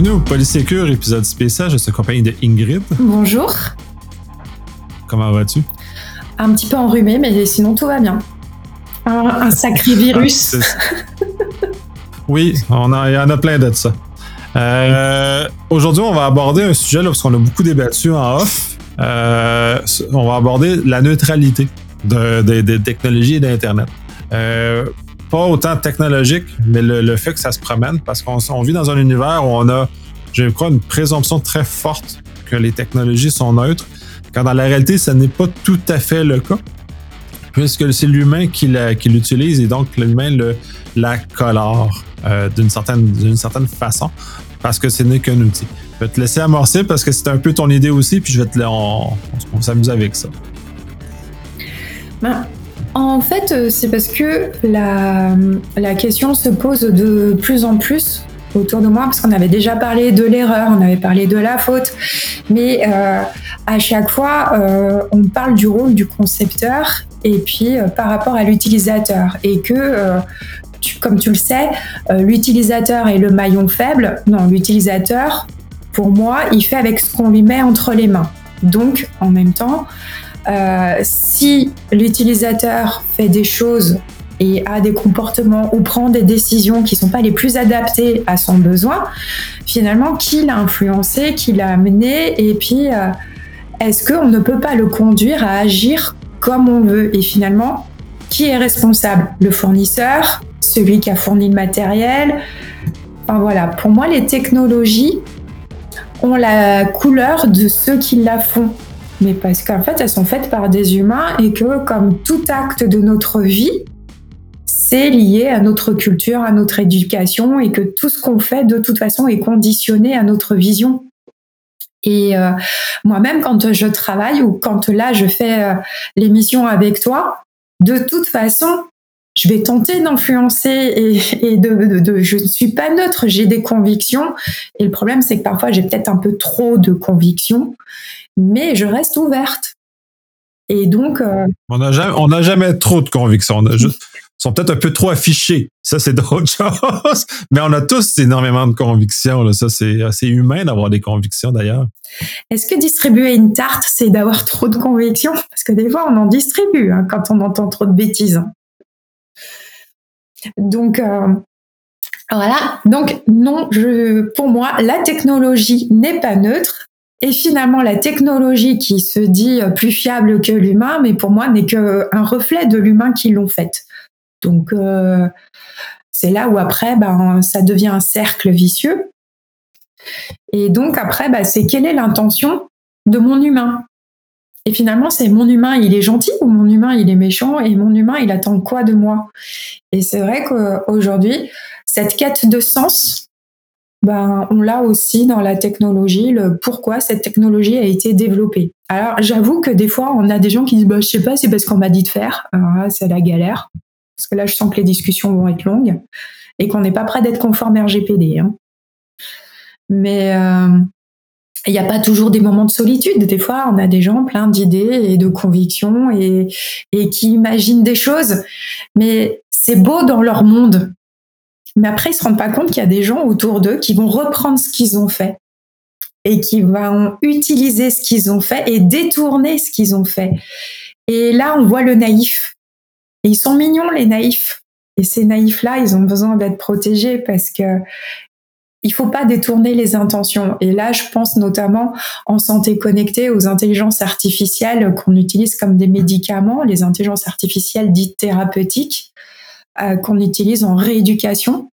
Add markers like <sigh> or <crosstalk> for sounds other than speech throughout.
bienvenue au Polysécure épisode spécial. Je suis accompagné de Ingrid. Bonjour. Comment vas-tu? Un petit peu enrhumé, mais sinon tout va bien. Un, sacré virus. Ah, oui, on a, il y en a plein de ça. Euh, aujourd'hui, on va aborder un sujet là, parce qu'on a beaucoup débattu en off. Euh, on va aborder la neutralité des technologies et d'Internet. Euh, pas autant technologique, mais le, fait que ça se promène, parce qu'on vit dans un univers où on a, je crois, une présomption très forte que les technologies sont neutres, quand dans la réalité, ce n'est pas tout à fait le cas, puisque c'est l'humain qui l'utilise et donc l'humain le, la colore euh, d'une certaine, certaine façon, parce que ce n'est qu'un outil. Je vais te laisser amorcer parce que c'est un peu ton idée aussi, puis je vais te on, on s'amuse avec ça. Ben, en fait, euh, c'est parce que la, la, question se pose de plus en plus autour de moi, parce qu'on avait déjà parlé de l'erreur, on avait parlé de la faute, mais euh, à chaque fois, euh, on parle du rôle du concepteur et puis euh, par rapport à l'utilisateur, et que, euh, tu, comme tu le sais, euh, l'utilisateur est le maillon faible. Non, l'utilisateur, pour moi, il fait avec ce qu'on lui met entre les mains. Donc, en même temps, euh, si l'utilisateur fait des choses et a des comportements ou prend des décisions qui ne sont pas les plus adaptées à son besoin, finalement, qui l'a influencé, qui l'a amené, et puis euh, est-ce qu'on ne peut pas le conduire à agir comme on veut? Et finalement, qui est responsable? Le fournisseur, celui qui a fourni le matériel? Enfin voilà, pour moi, les technologies ont la couleur de ceux qui la font mais parce qu'en fait, elles sont faites par des humains et que, comme tout acte de notre vie, c'est lié à notre culture, à notre éducation et que tout ce qu'on fait, de toute façon, est conditionné à notre vision. Et euh, moi-même, quand je travaille ou quand là, je fais euh, l'émission avec toi, de toute façon, je vais tenter d'influencer et, je ne suis pas neutre, j'ai des convictions. Et le problème, c'est que parfois, j'ai peut-être un peu trop de convictions mais je reste ouverte. Et donc. Euh, on n'a jamais, jamais, trop de convictions. On sont peut-être un peu trop affichés. Ça, c'est <laughs> d'autres choses. Mais on a tous énormément de convictions. Ça, c'est assez humain d'avoir des convictions d'ailleurs. Est-ce que distribuer une tarte, c'est d'avoir trop de convictions? Parce que des fois, on en distribue hein, quand on entend trop de bêtises. Donc, euh, voilà. Donc, non, je, pour moi, la technologie n'est pas neutre. Et finalement, la technologie qui se dit plus fiable que l'humain, mais pour moi, n'est qu'un reflet de l'humain qui l'ont faite. Donc, euh, c'est là où après, ben, ça devient un cercle vicieux. Et donc, après, ben, c'est quelle est l'intention de mon humain? Et finalement, c'est mon humain, il est gentil ou mon humain, il est méchant et mon humain, il attend quoi de moi? Et c'est vrai qu'aujourd'hui, cette quête de sens, ben, on l'a aussi dans la technologie, le pourquoi cette technologie a été développée. Alors, j'avoue que des fois, on a des gens qui disent, bah, je sais pas, c'est parce qu'on m'a dit de faire. c'est la galère. Parce que là, je sens que les discussions vont être longues et qu'on n'est pas prêt d'être conforme RGPD. Hein. Mais euh, il n'y a pas toujours des moments de solitude. Des fois, on a des gens pleins d'idées et de convictions et, et qui imaginent des choses. Mais c'est beau dans leur monde. Mais après, ils se rendent pas compte qu'il y a des gens autour d'eux qui vont reprendre ce qu'ils ont fait et qui vont utiliser ce qu'ils ont fait et détourner ce qu'ils ont fait. Et là, on voit le naïf. Et ils sont mignons, les naïfs. Et ces naïfs-là, ils ont besoin d'être protégés parce que il faut pas détourner les intentions. Et là, je pense notamment en santé connectée aux intelligences artificielles qu'on utilise comme des médicaments, les intelligences artificielles dites thérapeutiques. Euh, qu'on utilise en rééducation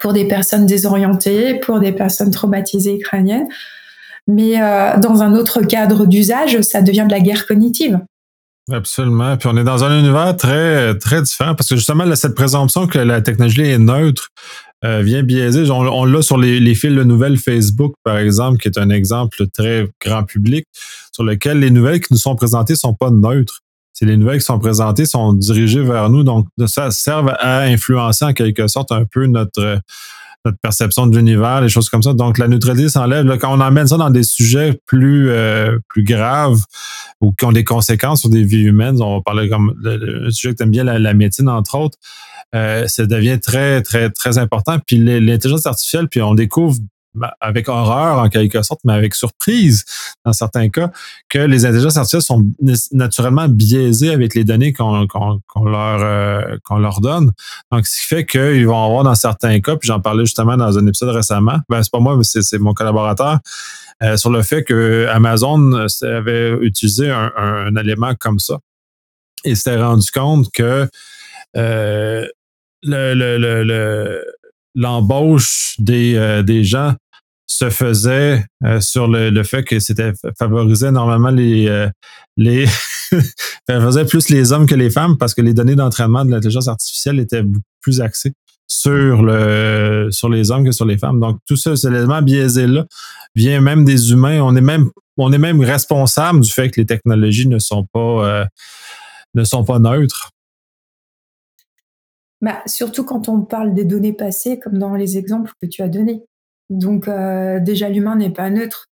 pour des personnes désorientées, pour des personnes traumatisées crâniennes. Mais euh, dans un autre cadre d'usage, ça devient de la guerre cognitive. Absolument. Puis on est dans un univers très, très différent parce que justement, cette présomption que la technologie est neutre euh, vient biaiser. On, l'a sur les, les, fils de nouvelles Facebook, par exemple, qui est un exemple très grand public, sur lequel les nouvelles qui nous sont présentées sont pas neutres les nouvelles qui sont présentées sont dirigées vers nous, donc ça sert à influencer en quelque sorte un peu notre notre perception de l'univers, les choses comme ça. Donc la neutralité s'enlève. Quand on emmène ça dans des sujets plus euh, plus graves ou qui ont des conséquences sur des vies humaines, on va parler comme le, sujet que tu aimes bien, la, médecine entre autres. Euh, ça devient très très très important. Puis l'intelligence artificielle, puis on découvre avec horreur en quelque sorte, mais avec surprise dans certains cas, que les intelligences artificielles sont naturellement biaisées avec les données qu'on leur, euh, qu'on leur donne. Donc, ce qui fait qu'ils vont avoir dans certains cas, puis j'en parlais justement dans un épisode récemment, ben, c'est pas moi, mais c'est mon collaborateur, euh, sur le fait que Amazon avait utilisé un, élément comme ça et s'était rendu compte que euh, l'embauche le, des, euh, des gens se faisait euh, sur le, fait que c'était favorisait normalement les les <laughs> favorisait plus les hommes que les femmes parce que les données d'entraînement de l'intelligence artificielle étaient plus axées sur le sur les hommes que sur les femmes. Donc tout ça, cet élément biaisé là vient même des humains. On est même on est même responsable du fait que les technologies ne sont pas ne sont pas neutres. Bah, surtout quand on parle des données passées, comme dans les exemples que tu as donnés. Donc euh, déjà, l'humain n'est pas neutre.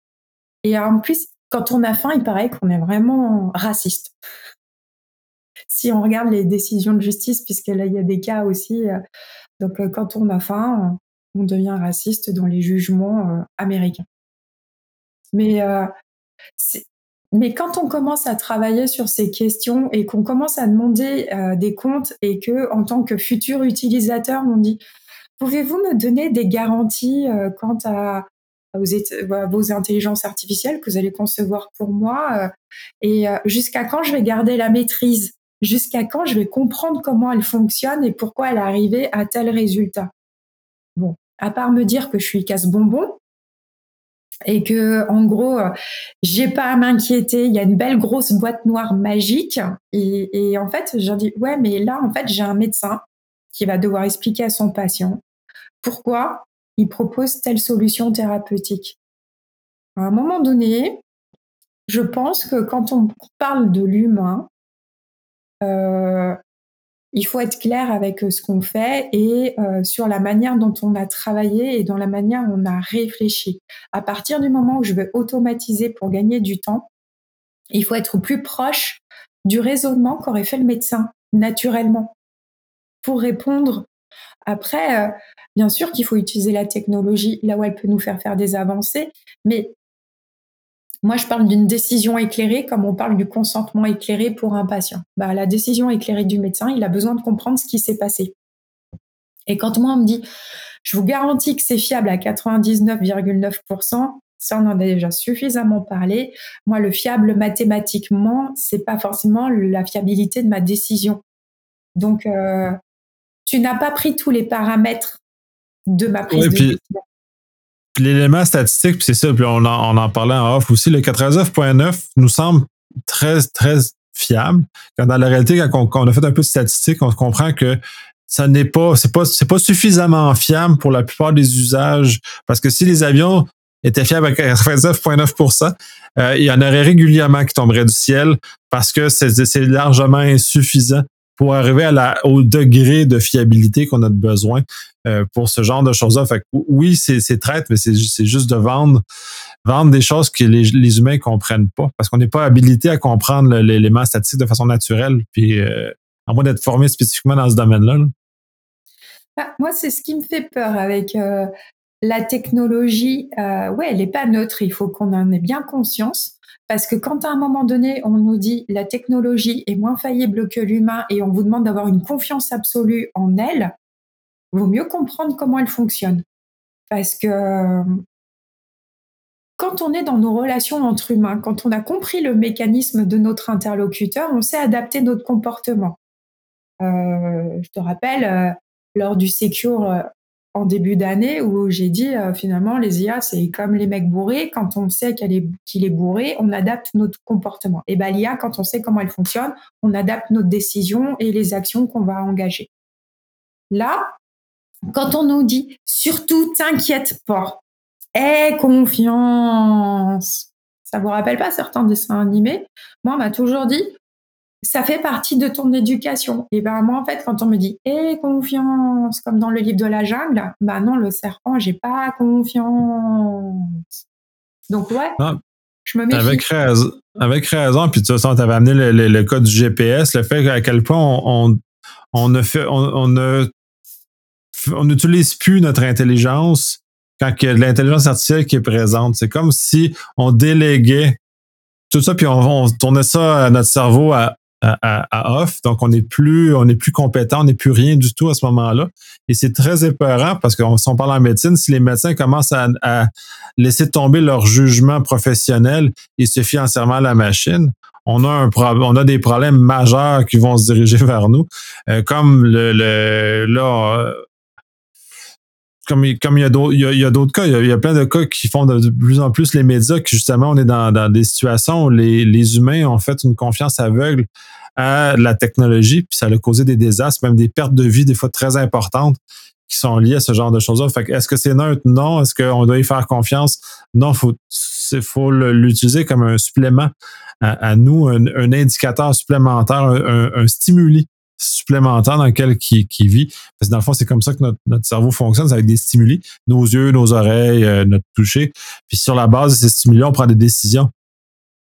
Et en plus, quand on a faim, il paraît qu'on est vraiment raciste. si on regarde les décisions de justice, puisque là, il y a des cas aussi. Euh, donc euh, quand on a faim, on devient raciste dans les jugements américains. Mais c'est mais quand on commence à travailler sur ces questions et qu'on commence à demander euh, des comptes et que, en tant que futur utilisateur, on dit pouvez-vous me donner des garanties euh, quant à, vos, intelligences artificielles que vous allez concevoir pour moi euh, et jusqu'à quand je vais garder la maîtrise? Jusqu'à quand je vais comprendre comment elle fonctionne et pourquoi elle est arrivée à tel résultat? Bon, à part me dire que je suis casse-bonbon, et que en gros j'ai pas à m'inquiéter il y a une belle grosse boîte noire magique et, en fait j'ai dit ouais mais là en fait j'ai un médecin qui va devoir expliquer à son patient pourquoi il propose telle solution thérapeutique à un moment donné je pense que quand on parle de l'humain euh, il faut être clair avec euh, ce qu'on fait et euh, sur la manière dont on a travaillé et dans la manière dont on a réfléchi. À partir du moment où je veux automatiser pour gagner du temps, il faut être plus proche du raisonnement qu'aurait fait le médecin naturellement pour répondre. Après, euh, bien sûr qu'il faut utiliser la technologie là où elle peut nous faire faire des avancées, mais moi, je parle d'une décision éclairée comme on parle du consentement éclairé pour un patient. Bah, la décision éclairée du médecin, il a besoin de comprendre ce qui s'est passé. Et quand moi, on me dit, je vous garantis que c'est fiable à 99,9%, ça, on en a déjà suffisamment parlé. Moi, le fiable mathématiquement, c'est pas forcément la fiabilité de ma décision. Donc, euh, tu n'as pas pris tous les paramètres de ma prise de décision l'élément statistique, puis c'est ça, puis on en, on en parlait en off aussi, le 89.9 nous semble très, très fiable. Quand dans la réalité, quand on, a fait un peu de statistiques, on comprend que ça n'est pas, c'est pas, c'est pas suffisamment fiable pour la plupart des usages. Parce que si les avions étaient fiables à 99,9 euh, il y en aurait régulièrement qui tomberaient du ciel parce que c'est largement insuffisant pour arriver au degré de fiabilité qu'on a besoin euh, pour ce genre de choses-là. Fait oui, c'est traite, mais c'est juste de vendre, des choses que les, les humains comprennent pas parce qu'on n'est pas habilité à comprendre l'élément statistique de façon naturelle, puis euh, à moins d'être formé spécifiquement dans ce domaine-là. Ah, moi, c'est ce qui me fait peur avec euh, la technologie. ouais, elle n'est pas neutre, il faut qu'on en ait bien conscience. Parce que quand à un moment donné, on nous dit la technologie est moins faillible que l'humain et on vous demande d'avoir une confiance absolue en elle, vaut mieux comprendre comment elle fonctionne. Parce que quand on est dans nos relations entre humains, quand on a compris le mécanisme de notre interlocuteur, on sait adapter notre comportement. Euh, je te rappelle, euh, lors du Secure euh, en début d'année où j'ai dit euh, finalement les IA c'est comme les mecs bourrés. Quand on sait qu'il est, est, bourré on adapte notre comportement. Et ben l'IA quand on sait comment elle fonctionne on adapte notre décision et les actions qu'on va engager. Là quand on nous dit surtout t'inquiète pas aie confiance. Ça vous rappelle pas certains dessins animés? Moi on m'a toujours dit ça fait partie de ton éducation. Et ben moi en fait quand on me dit "aie confiance" comme dans le livre de la jungle, ben non le serpent, j'ai pas confiance. Donc ouais. Ah, je me méfie. Avec raison, avec raison puis de toute façon tu avais amené le, le, code du GPS, le fait à quel point on, on, ne fait on, on ne on n'utilise plus notre intelligence quand il y a de l'intelligence artificielle qui est présente. C'est comme si on déléguait tout ça, puis on, tournait ça à notre cerveau à, à, off. Donc, on n'est plus, on plus compétent, on n'est plus rien du tout à ce moment-là. Et c'est très épeurant parce que si on parle en médecine, si les médecins commencent à, laisser tomber leur jugement professionnel et se fient entièrement à la machine, on a un on a des problèmes majeurs qui vont se diriger <laughs> vers nous. Euh, comme le, le là, comme, comme il y a d'autres, il y a, d'autres cas, il y a, plein de cas qui font de, plus en plus les médias que justement on est dans, des situations où les, les, humains ont fait une confiance aveugle à la technologie, puis ça a causé des désastres, même des pertes de vie des fois très importantes qui sont liées à ce genre de choses-là. Fait est-ce que c'est neutre? Non. Est-ce qu'on doit y faire confiance? Non, faut, faut l'utiliser comme un supplément à, nous, un, indicateur supplémentaire, un, un stimuli supplémentaire dans lequel qui, vit. Parce que dans le fond, c'est comme ça que notre, cerveau fonctionne, c'est avec des stimuli, nos yeux, nos oreilles, euh, notre toucher. Puis sur la base de ces stimuli, on prend des décisions.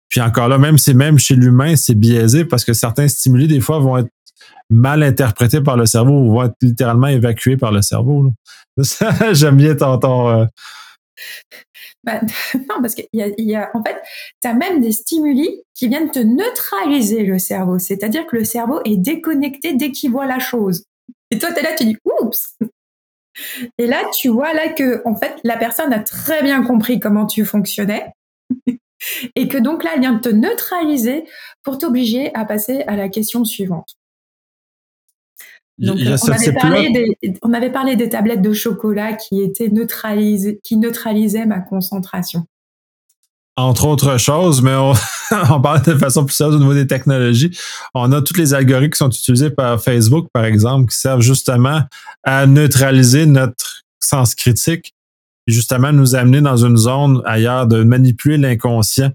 Puis encore là, même c'est même chez l'humain, c'est biaisé parce que certains stimuli, des fois, vont être mal interprétés par le cerveau ou vont être littéralement évacués par le cerveau. <laughs> J'aime bien ton, euh, <laughs> bah, <laughs> non, parce qu'il y, a, en fait, tu as même des stimuli qui viennent te neutraliser le cerveau. C'est-à-dire que le cerveau est déconnecté dès qu'il voit la chose. Et toi, tu es là, tu dis, oups! Et là, tu vois là que, en fait, la personne a très bien compris comment tu fonctionnais. <laughs> et que donc là, elle vient te neutraliser pour t'obliger à passer à la question suivante. Donc, on, avait parlé des, on, avait parlé des, tablettes de chocolat qui étaient neutralisées, qui neutralisaient ma concentration. Entre autres choses, mais on, <laughs> on parle de façon plus sérieuse au niveau des technologies. On a tous les algorithmes qui sont utilisés par Facebook, par exemple, qui servent justement à neutraliser notre sens critique et justement nous amener dans une zone ailleurs de manipuler l'inconscient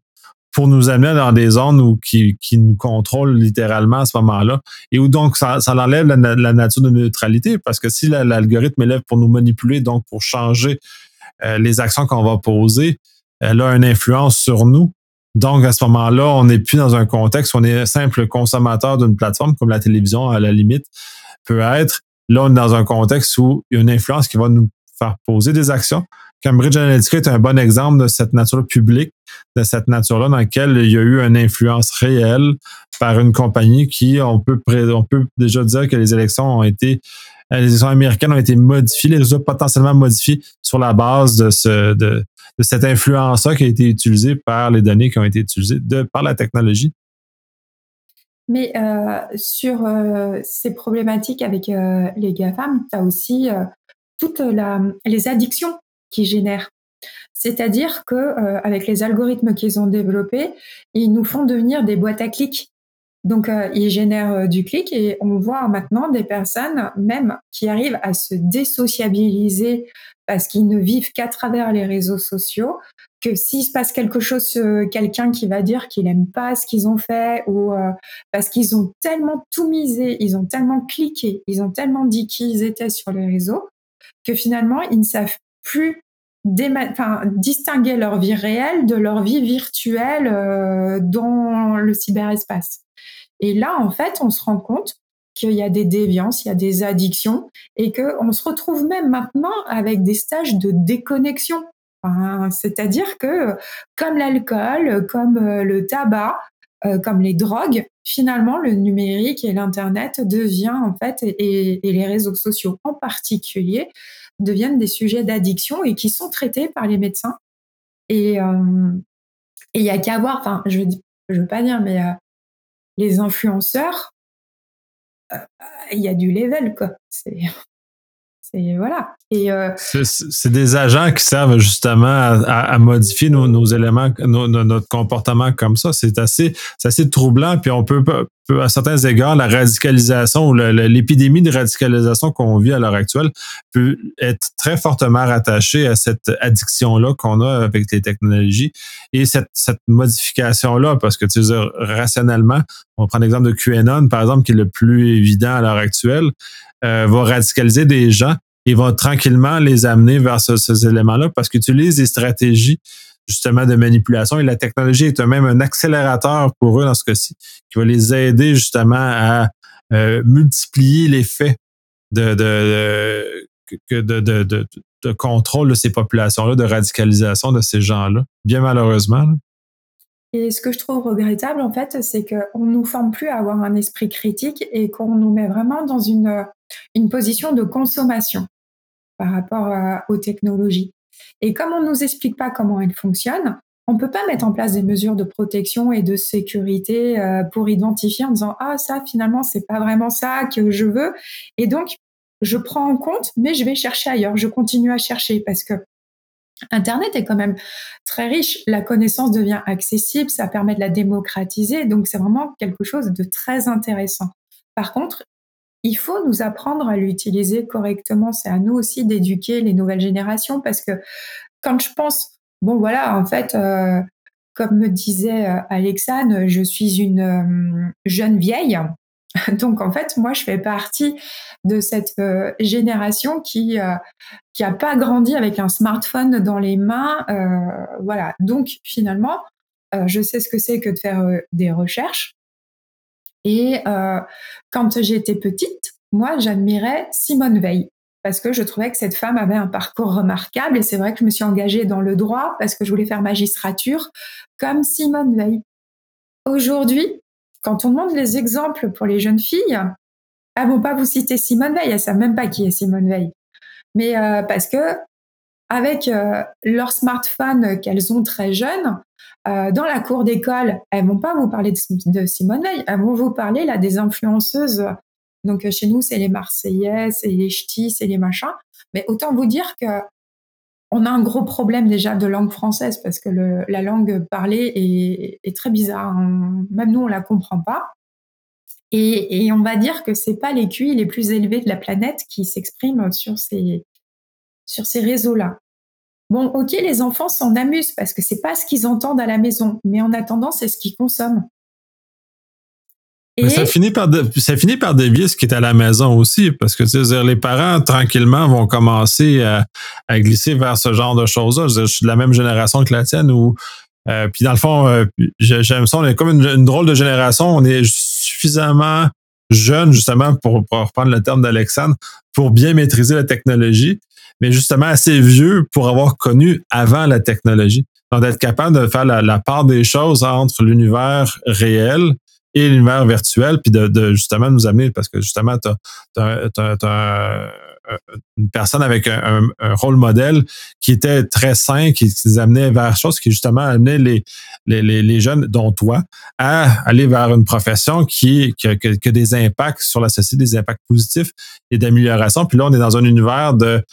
pour nous amener dans des zones où, qui, qui nous contrôlent littéralement à ce moment-là et où donc ça, ça enlève la, la, nature de neutralité parce que si l'algorithme est là pour nous manipuler, donc pour changer euh, les actions qu'on va poser, elle a une influence sur nous. Donc, à ce moment-là, on n'est plus dans un contexte où on est simple consommateur d'une plateforme comme la télévision, à la limite, peut être. Là, on est dans un contexte où il y a une influence qui va nous faire poser des actions Cambridge Analytica est un bon exemple de cette nature publique, de cette nature-là dans laquelle il y a eu une influence réelle par une compagnie qui, on peut, déjà dire que les élections ont été, les élections américaines ont été modifiées, les résultats potentiellement modifiés sur la base de, ce, de, cette influence-là qui a été utilisée par les données qui ont été utilisées par la technologie. Mais euh, sur euh, ces problématiques avec euh, les GAFAM, tu as aussi toutes les addictions qui génèrent. C'est-à-dire que euh, avec les algorithmes qu'ils ont développés, ils nous font devenir des boîtes à clics. Donc euh, ils génèrent euh, du clic et on voit maintenant des personnes même qui arrivent à se désociabiliser parce qu'ils ne vivent qu'à travers les réseaux sociaux, que s'il se passe quelque chose, quelqu'un qui va dire qu'il n'aime pas ce qu'ils ont fait ou parce qu'ils ont tellement tout misé, ils ont tellement cliqué, ils ont tellement dit qu'ils étaient sur les réseaux que finalement ils ne savent plus distinguer leur vie réelle de leur vie virtuelle euh, dans le cyberespace. Et là, en fait, on se rend compte qu'il y a des déviances, il y a des addictions, et qu'on se retrouve même maintenant avec des stages de déconnexion. C'est-à-dire que, comme l'alcool, comme euh, le tabac, euh, comme les drogues, finalement, le numérique et l'Internet devient, en fait, et les réseaux sociaux en particulier, deviennent des sujets d'addiction et qui sont traités par les médecins. Et euh, il y a qu'à voir, enfin, je ne veux pas dire, mais euh, les influenceurs, euh, il y a du level, quoi. C'est voilà. Et c'est des agents qui servent justement à, modifier nos, éléments, notre comportement comme ça. C'est assez, assez troublant. Puis on peut à certains égards, la radicalisation ou l'épidémie de radicalisation qu'on vit à l'heure actuelle peut être très fortement rattachée à cette addiction-là qu'on a avec les technologies et cette, cette modification-là, parce que tu sais, rationnellement, on prend l'exemple de QAnon, par exemple, qui est le plus évident à l'heure actuelle, euh, va radicaliser des gens et va tranquillement les amener vers ces éléments-là parce qu'ils utilisent des stratégies justement de manipulation et la technologie est même un accélérateur pour eux dans ce cas-ci, qui va les aider justement à euh, multiplier l'effet de, de, de, de, contrôle de ces populations-là, de radicalisation de ces gens-là, bien malheureusement. Et ce que je trouve regrettable, en fait, c'est qu'on ne nous forme plus à avoir un esprit critique et qu'on nous met vraiment dans une, une position de consommation par rapport aux technologies. Et comme on ne nous explique pas comment elles fonctionnent, on ne peut pas mettre en place des mesures de protection et de sécurité euh, pour identifier en disant ah ça finalement c'est pas vraiment ça que je veux. Et donc je prends en compte mais je vais chercher ailleurs. Je continue à chercher parce que Internet est quand même très riche, la connaissance devient accessible, ça permet de la démocratiser, donc c'est vraiment quelque chose de très intéressant. Par contre, il faut nous apprendre à l'utiliser correctement. C'est à nous aussi d'éduquer les nouvelles générations parce que quand je pense, bon voilà, en fait, euh, comme me disait euh, Alexane, je suis une euh, jeune vieille. <laughs> Donc en fait, moi, je fais partie de cette génération qui qui a pas grandi avec un smartphone dans les mains. voilà. Donc finalement, je sais ce que c'est que de faire des recherches. Et euh, quand j'étais petite, moi, j'admirais Simone Veil parce que je trouvais que cette femme avait un parcours remarquable. Et c'est vrai que je me suis engagée dans le droit parce que je voulais faire magistrature comme Simone Veil. Aujourd'hui, quand on demande les exemples pour les jeunes filles, elles vont pas vous citer Simone Veil, elles savent même pas qui est Simone Veil. Mais euh, parce que avec euh, leur smartphone qu'elles ont très jeunes, euh, dans la cour d'école, elles vont pas vous parler de, Simone Veil, elles vont vous parler là des influenceuses. Donc euh, chez nous, c'est les Marseillaises, c'est les Ch'tis, c'est les machins. Mais autant vous dire que on a un gros problème déjà de langue française parce que la langue parlée est, très bizarre. Même nous, on la comprend pas. Et, on va dire que c'est pas les QI les plus élevés de la planète qui s'expriment sur ces sur ces réseaux-là. Bon, ok, les enfants s'en amusent parce que c'est pas ce qu'ils entendent à la maison, mais en attendant, c'est ce qu'ils consomment. Et... ça finit par ça finit par dévier ce qui est à la maison aussi, parce que tu sais, les parents tranquillement vont commencer à, glisser vers ce genre de choses-là. Je, suis de la même génération que la tienne où euh, puis dans le fond, euh, j'aime ça, on est comme une, drôle de génération, on est suffisamment jeune justement pour, pour reprendre le terme d'Alexandre pour bien maîtriser la technologie mais justement assez vieux pour avoir connu avant la technologie. Donc, d'être capable de faire la, part des choses entre l'univers réel et l'univers virtuel, puis de, justement nous amener, parce que justement, tu as, une personne avec un, rôle modèle qui était très sain, qui, qui les amenait vers choses qui justement amenait les, les, les, jeunes, dont toi, à aller vers une profession qui, qui, a, a des impacts sur la société, des impacts positifs et d'amélioration. Puis là, on est dans un univers de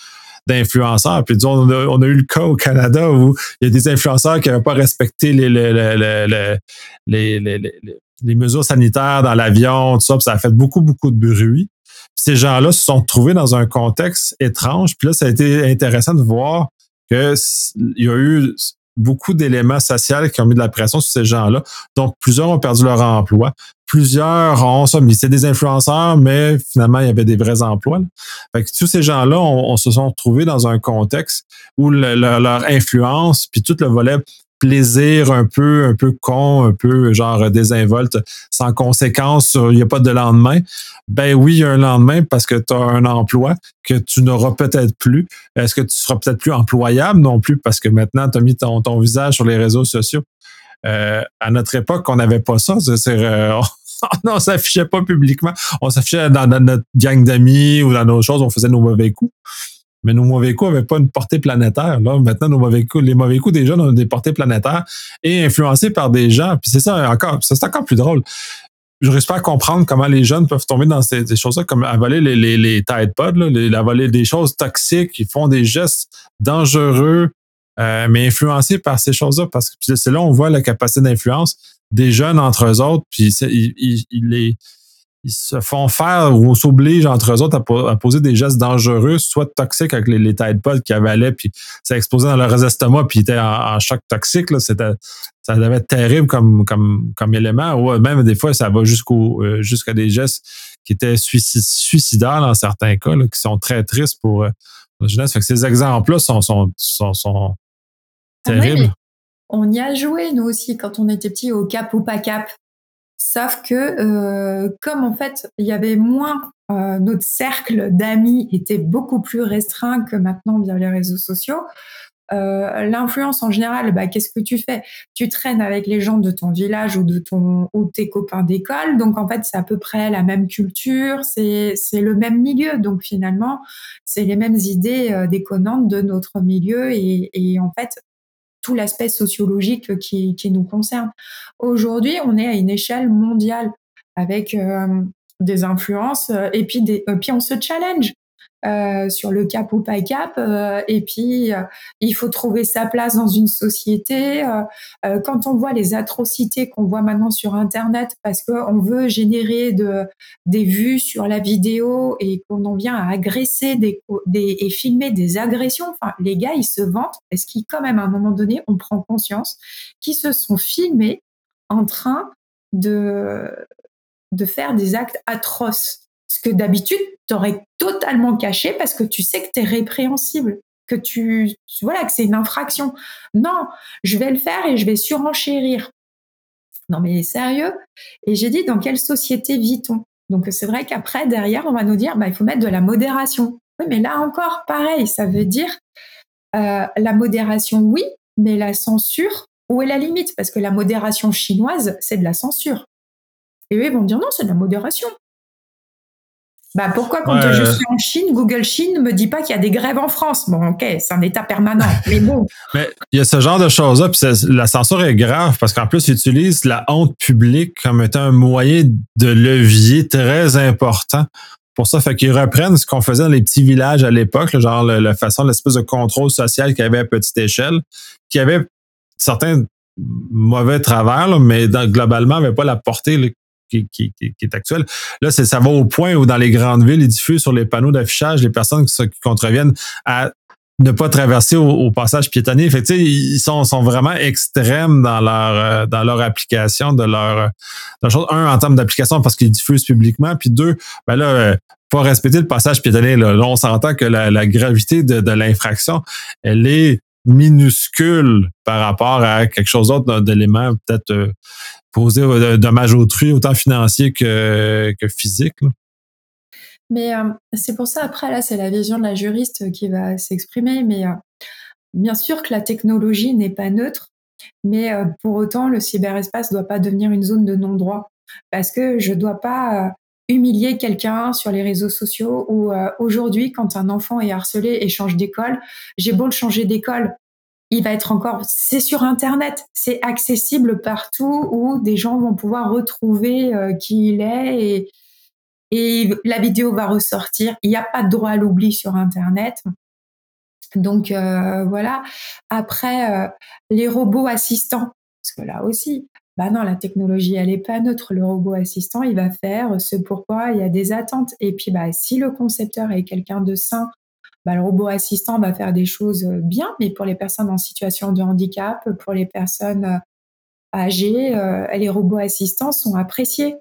d'influenceurs. Puis disons, on a, eu le cas au Canada où il y a des influenceurs qui n'avaient pas respecté les, les, les, mesures sanitaires dans l'avion, tout ça, puis ça a fait beaucoup, beaucoup de bruit. Ces gens-là se sont trouvés dans un contexte étrange. Puis là, ça a été intéressant de voir qu'il y a eu beaucoup d'éléments sociaux qui ont mis de la pression sur ces gens-là. Donc, plusieurs ont perdu leur emploi. Plusieurs ont c'est des influenceurs, mais finalement, il y avait des vrais emplois. Fait que tous ces gens-là, on, se sont retrouvés dans un contexte où leur influence, puis tout le volet plaisir un peu, un peu con, un peu genre désinvolte, sans conséquence, il n'y a pas de lendemain. Ben oui, il y a un lendemain parce que tu as un emploi que tu n'auras peut-être plus. Est-ce que tu seras peut-être plus employable non plus parce que maintenant, tu as mis ton, visage sur les réseaux sociaux? Euh, à notre époque, on n'avait pas ça. C'est, euh, <laughs> on, s'affichait pas publiquement. On s'affichait dans, dans notre gang d'amis ou dans nos choses, on faisait nos mauvais coups. Mais nos mauvais coups n'avaient pas une portée planétaire. Là, maintenant, nos mauvais coups, les mauvais coups des jeunes ont des portées planétaires et influencés par des gens. Puis c'est ça encore, c'est encore plus drôle. Je n'arrive pas à comprendre comment les jeunes peuvent tomber dans ces, choses-là, comme avaler les, les, les Tide Pods, les, avaler des choses toxiques, ils font des gestes dangereux, euh, mais influencés par ces choses-là, parce que c'est là où on voit la capacité d'influence des jeunes entre eux autres, puis ils, ils, ils se font faire ou s'obligent entre eux autres à, poser des gestes dangereux, soit toxiques avec les, les Tide Pods qui avalaient, puis ça explosait dans leur estomac, puis ils étaient en, choc toxique. Là, c'était, ça devait être terrible comme, comme, comme élément. Ou même des fois, ça va jusqu'au, euh, jusqu'à des gestes qui étaient suicidaires dans certains cas, là, qui sont très tristes pour euh, la jeunesse. Fait que ces exemples-là sont, sont, sont, sont ah terribles. on y a joué, nous aussi, quand on était petits, au cap ou pas cap. Sauf que euh, comme en fait il y avait moins euh, notre cercle d'amis était beaucoup plus restreint que maintenant via les réseaux sociaux. Euh, l'influence en général, bah, qu'est-ce que tu fais? Tu traînes avec les gens de ton village ou de ton ou tes copains d'école, donc en fait c'est à peu près la même culture, c'est le même milieu, donc finalement c'est les mêmes idées déconnantes de notre milieu et en fait tout l'aspect sociologique qui, nous concerne. Aujourd'hui, on est à une échelle mondiale avec euh, des influences euh, et puis, des, puis on se challenge. Euh, sur le cap ou pas cap. Euh, et puis, euh, il faut trouver sa place dans une société. quand on voit les atrocités qu'on voit maintenant sur Internet, parce qu'on veut générer de, des vues sur la vidéo et qu'on en vient à agresser des, des, et filmer des agressions, enfin, les gars, ils se vantent parce qu'ils, quand même, à un moment donné, on prend conscience qu'ils se sont filmés en train de, de faire des actes atroces ce que d'habitude, tu aurais totalement caché parce que tu sais que tu es répréhensible, que tu, voilà, que c'est une infraction. Non, je vais le faire et je vais surenchérir. Non, mais sérieux? Et j'ai dit, dans quelle société vit-on? Donc, c'est vrai qu'après, derrière, on va nous dire, bah, il faut mettre de la modération. Oui, mais là encore, pareil, ça veut dire, euh, la modération, oui, mais la censure, où est la limite? Parce que la modération chinoise, c'est de la censure. Et eux, ils vont me dire, non, c'est de la modération. Bah pourquoi quand je suis en Chine, Google Chine ne me dit pas qu'il y a des grèves en France? Bon, ok, c'est un état permanent, <laughs> mais bon. Mais il y a ce genre de choses-là, puis la censure est grave parce qu'en plus, ils utilisent la honte publique comme étant un moyen de levier très important. Pour ça, fait qu'ils reprennent ce qu'on faisait dans les petits villages à l'époque, genre la façon, l'espèce de contrôle social qu'il y avait à petite échelle, qui avait certains mauvais travers, mais globalement, n'avait pas la portée qui, est actuel. Là, c'est, ça va au point où dans les grandes villes, ils diffusent sur les panneaux d'affichage les personnes qui, contreviennent à ne pas traverser au, passage piétonnier. Fait ils sont, sont vraiment extrêmes dans leur euh, dans leur application de leur, chose. Un, en termes d'application parce qu'ils diffusent publiquement, puis deux, ben là, euh, pas respecter le passage piétonnier. Là, on s'entend que la, gravité de, de l'infraction, elle est minuscule par rapport à quelque chose d'autre d'élément peut-être euh, poser euh, dommage autrui, autant financier que, que physique. Mais euh, c'est pour ça, après, là, c'est la vision de la juriste qui va s'exprimer. Mais euh, bien sûr que la technologie n'est pas neutre, mais pour autant, le cyberespace ne doit pas devenir une zone de non-droit. Parce que je ne dois pas humilier quelqu'un sur les réseaux sociaux ou aujourd'hui, quand un enfant est harcelé et change d'école, j'ai beau le changer d'école, il va être encore, c'est sur Internet, c'est accessible partout où des gens vont pouvoir retrouver euh, qui il est et, la vidéo va ressortir. Il n'y a pas de droit à l'oubli sur Internet. Donc euh, voilà. Après, euh, les robots assistants, parce que là aussi, bah non, la technologie, elle n'est pas neutre. Le robot assistant, il va faire ce pourquoi il y a des attentes. Et puis, bah, si le concepteur est quelqu'un de sain, bah, le robot assistant va faire des choses euh, bien, mais pour les personnes en situation de handicap, pour les personnes euh, âgées, euh, les robots assistants sont appréciés.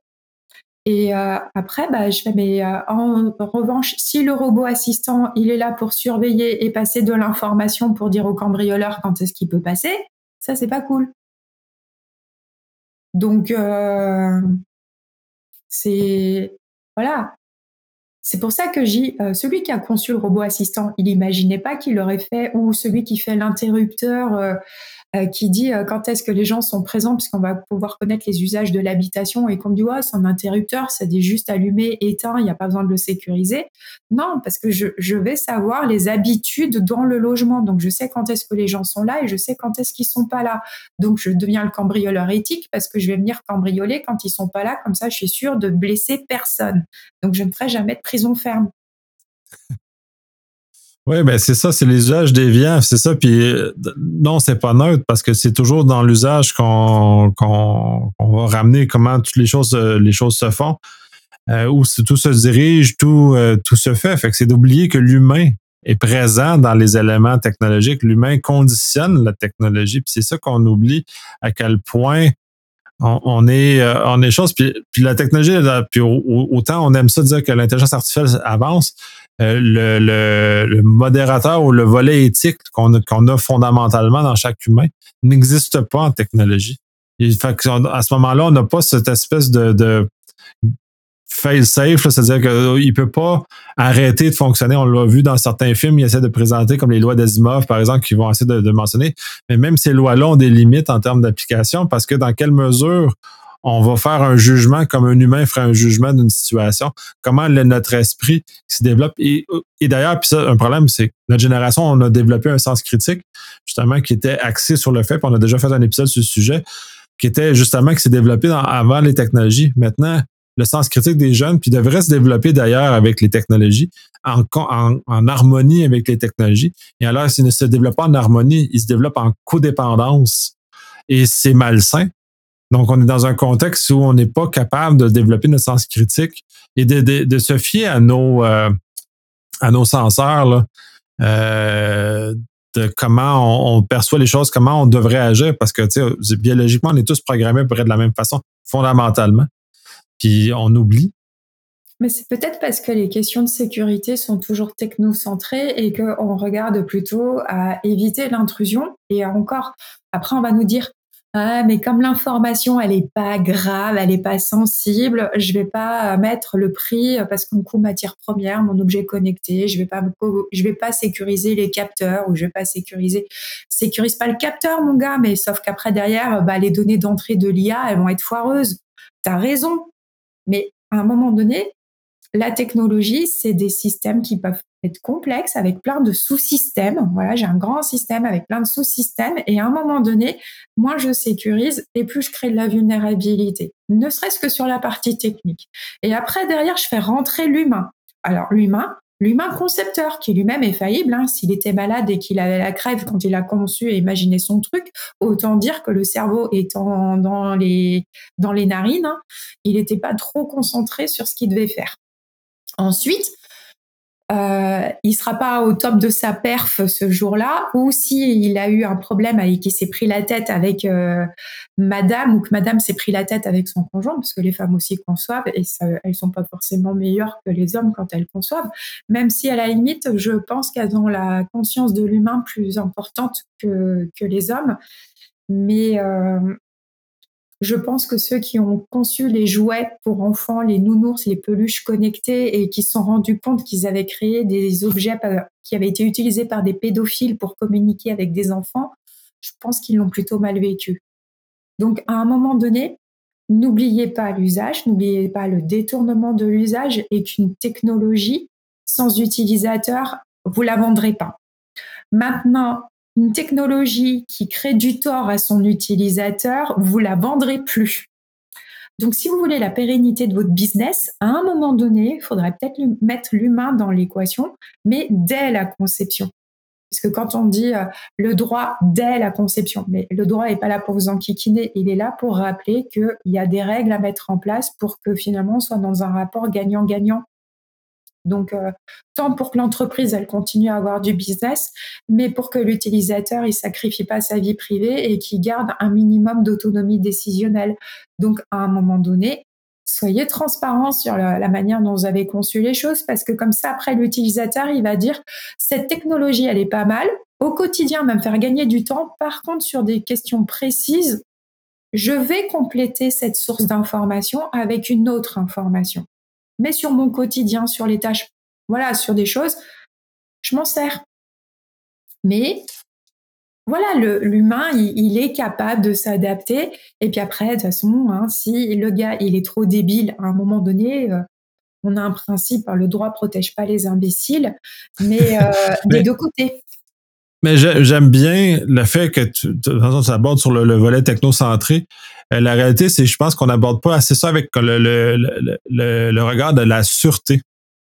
Et après, je fais, mais en revanche, si le robot assistant, il est là pour surveiller et passer de l'information pour dire au cambrioleur quand est-ce qu'il peut passer, ça, c'est pas cool. Donc, c'est voilà, c'est pour ça que j'ai euh, celui qui a conçu le robot assistant, il n'imaginait pas qu'il aurait fait, ou celui qui fait l'interrupteur, euh, euh, qui dit quand est-ce que les gens sont présents, puisqu'on va pouvoir connaître les usages de l'habitation, et qu'on me dit, ouais, c'est un interrupteur, ça dit juste allumer, éteint, il n'y a pas besoin de le sécuriser. Non, parce que je, je, vais savoir les habitudes dans le logement. Donc, je sais quand est-ce que les gens sont là et je sais quand est-ce qu'ils sont pas là. Donc, je deviens le cambrioleur éthique parce que je vais venir cambrioler quand ils sont pas là. Comme ça, je suis sûre de blesser personne. Donc, je ne ferai jamais de prison ferme. Oui, ben c'est ça, c'est les usages déviants, c'est ça. Puis euh, non, c'est pas neutre parce que c'est toujours dans l'usage qu'on va ramener comment toutes les choses, euh, les choses se font, euh, où tout se dirige, tout, tout se fait. Fait que c'est d'oublier que l'humain est présent dans les éléments technologiques. L'humain conditionne la technologie. Puis c'est ça qu'on oublie à quel point on, est on est chose puis, la technologie puis autant on aime ça dire que l'intelligence artificielle avance euh, le, le, modérateur ou le volet éthique qu'on a fondamentalement dans chaque humain n'existe pas en technologie. à ce moment-là, on n'a pas cette espèce de, de fail safe, c'est-à-dire qu'il ne peut pas arrêter de fonctionner. On l'a vu dans certains films, il essaie de présenter comme les lois d'Asimov, par exemple, qui vont essayer de, mentionner. Mais même ces lois-là ont des limites en termes d'application parce que dans quelle mesure on va faire un jugement comme un humain ferait un jugement d'une situation, comment notre esprit se développe. Et, d'ailleurs, un problème, c'est que notre génération, on a développé un sens critique, justement, qui était axé sur le fait, puis on a déjà fait un épisode sur ce sujet, qui était justement qui s'est développé avant les technologies. Maintenant, le sens critique des jeunes, puis devrait se développer d'ailleurs avec les technologies, en, en, harmonie avec les technologies. Et alors, s'il ne se développe pas en harmonie, il se développe en codépendance. Et c'est malsain. Donc, on est dans un contexte où on n'est pas capable de développer notre sens critique et de, se fier à nos, euh, à nos senseurs, là, euh, de comment on, perçoit les choses, comment on devrait agir, parce que biologiquement, on est tous programmés à peu de la même façon, fondamentalement puis on oublie. Mais c'est peut-être parce que les questions de sécurité sont toujours technocentrées et qu'on regarde plutôt à éviter l'intrusion. Et encore, après, on va nous dire ah, mais comme l'information, elle est pas grave, elle est pas sensible, je vais pas mettre le prix parce qu'on coûte matière première, mon objet connecté, je vais pas, je vais pas sécuriser les capteurs ou je vais pas sécuriser, sécurise pas le capteur, mon gars, mais sauf qu'après derrière, bah, les données d'entrée de l'IA, elles vont être foireuses. T'as raison. Mais à un moment donné, la technologie, c'est des systèmes qui peuvent être complexes avec plein de sous-systèmes. Voilà, j'ai un grand système avec plein de sous-systèmes et à un moment donné, moins je sécurise et plus je crée de la vulnérabilité, ne serait-ce que sur la partie technique. Et après, derrière, je fais rentrer l'humain. Alors, l'humain, L'humain concepteur, qui lui-même est faillible, hein, s'il était malade et qu'il avait la crève quand il a conçu et imaginé son truc, autant dire que le cerveau étant dans les, dans les narines, hein, il n'était pas trop concentré sur ce qu'il devait faire. Ensuite, euh, il sera pas au top de sa perf ce jour-là, ou s'il il a eu un problème et qu'il s'est pris la tête avec euh, madame, ou que madame s'est pris la tête avec son conjoint, parce que les femmes aussi conçoivent, et ça, elles sont pas forcément meilleures que les hommes quand elles conçoivent, même si à la limite, je pense qu'elles ont la conscience de l'humain plus importante que, que les hommes. Mais euh, je pense que ceux qui ont conçu les jouets pour enfants, les nounours, les peluches connectées et qui se sont rendus compte qu'ils avaient créé des objets qui avaient été utilisés par des pédophiles pour communiquer avec des enfants, je pense qu'ils l'ont plutôt mal vécu. Donc, à un moment donné, n'oubliez pas l'usage, n'oubliez pas le détournement de l'usage et qu'une technologie sans utilisateur, vous la vendrez pas. Maintenant, une technologie qui crée du tort à son utilisateur, vous la vendrez plus. Donc, si vous voulez la pérennité de votre business, à un moment donné, il faudrait peut-être mettre l'humain dans l'équation, mais dès la conception. Parce que quand on dit euh, le droit dès la conception, mais le droit n'est pas là pour vous enquiquiner, il est là pour rappeler qu'il y a des règles à mettre en place pour que finalement on soit dans un rapport gagnant-gagnant donc, euh, tant pour que l'entreprise, elle continue à avoir du business, mais pour que l'utilisateur, il sacrifie pas sa vie privée et qu'il garde un minimum d'autonomie décisionnelle. Donc, à un moment donné, soyez transparent sur la, manière dont vous avez conçu les choses, parce que comme ça, après, l'utilisateur, il va dire, cette technologie, elle est pas mal. Au quotidien, même faire gagner du temps. Par contre, sur des questions précises, je vais compléter cette source d'information avec une autre information mais sur mon quotidien, sur les tâches, voilà, sur des choses, je m'en sers. Mais voilà, l'humain, il, est capable de s'adapter. Et puis après, de toute façon, hein, si le gars, il est trop débile, à un moment donné, euh, on a un principe, hein, le droit protège pas les imbéciles, mais euh, <laughs> des deux côtés. Mais j'aime bien le fait que tu, de toute façon, tu abordes sur le, volet technocentré. Euh, la réalité, c'est je pense qu'on n'aborde pas assez ça avec le, le, le, regard de la sûreté.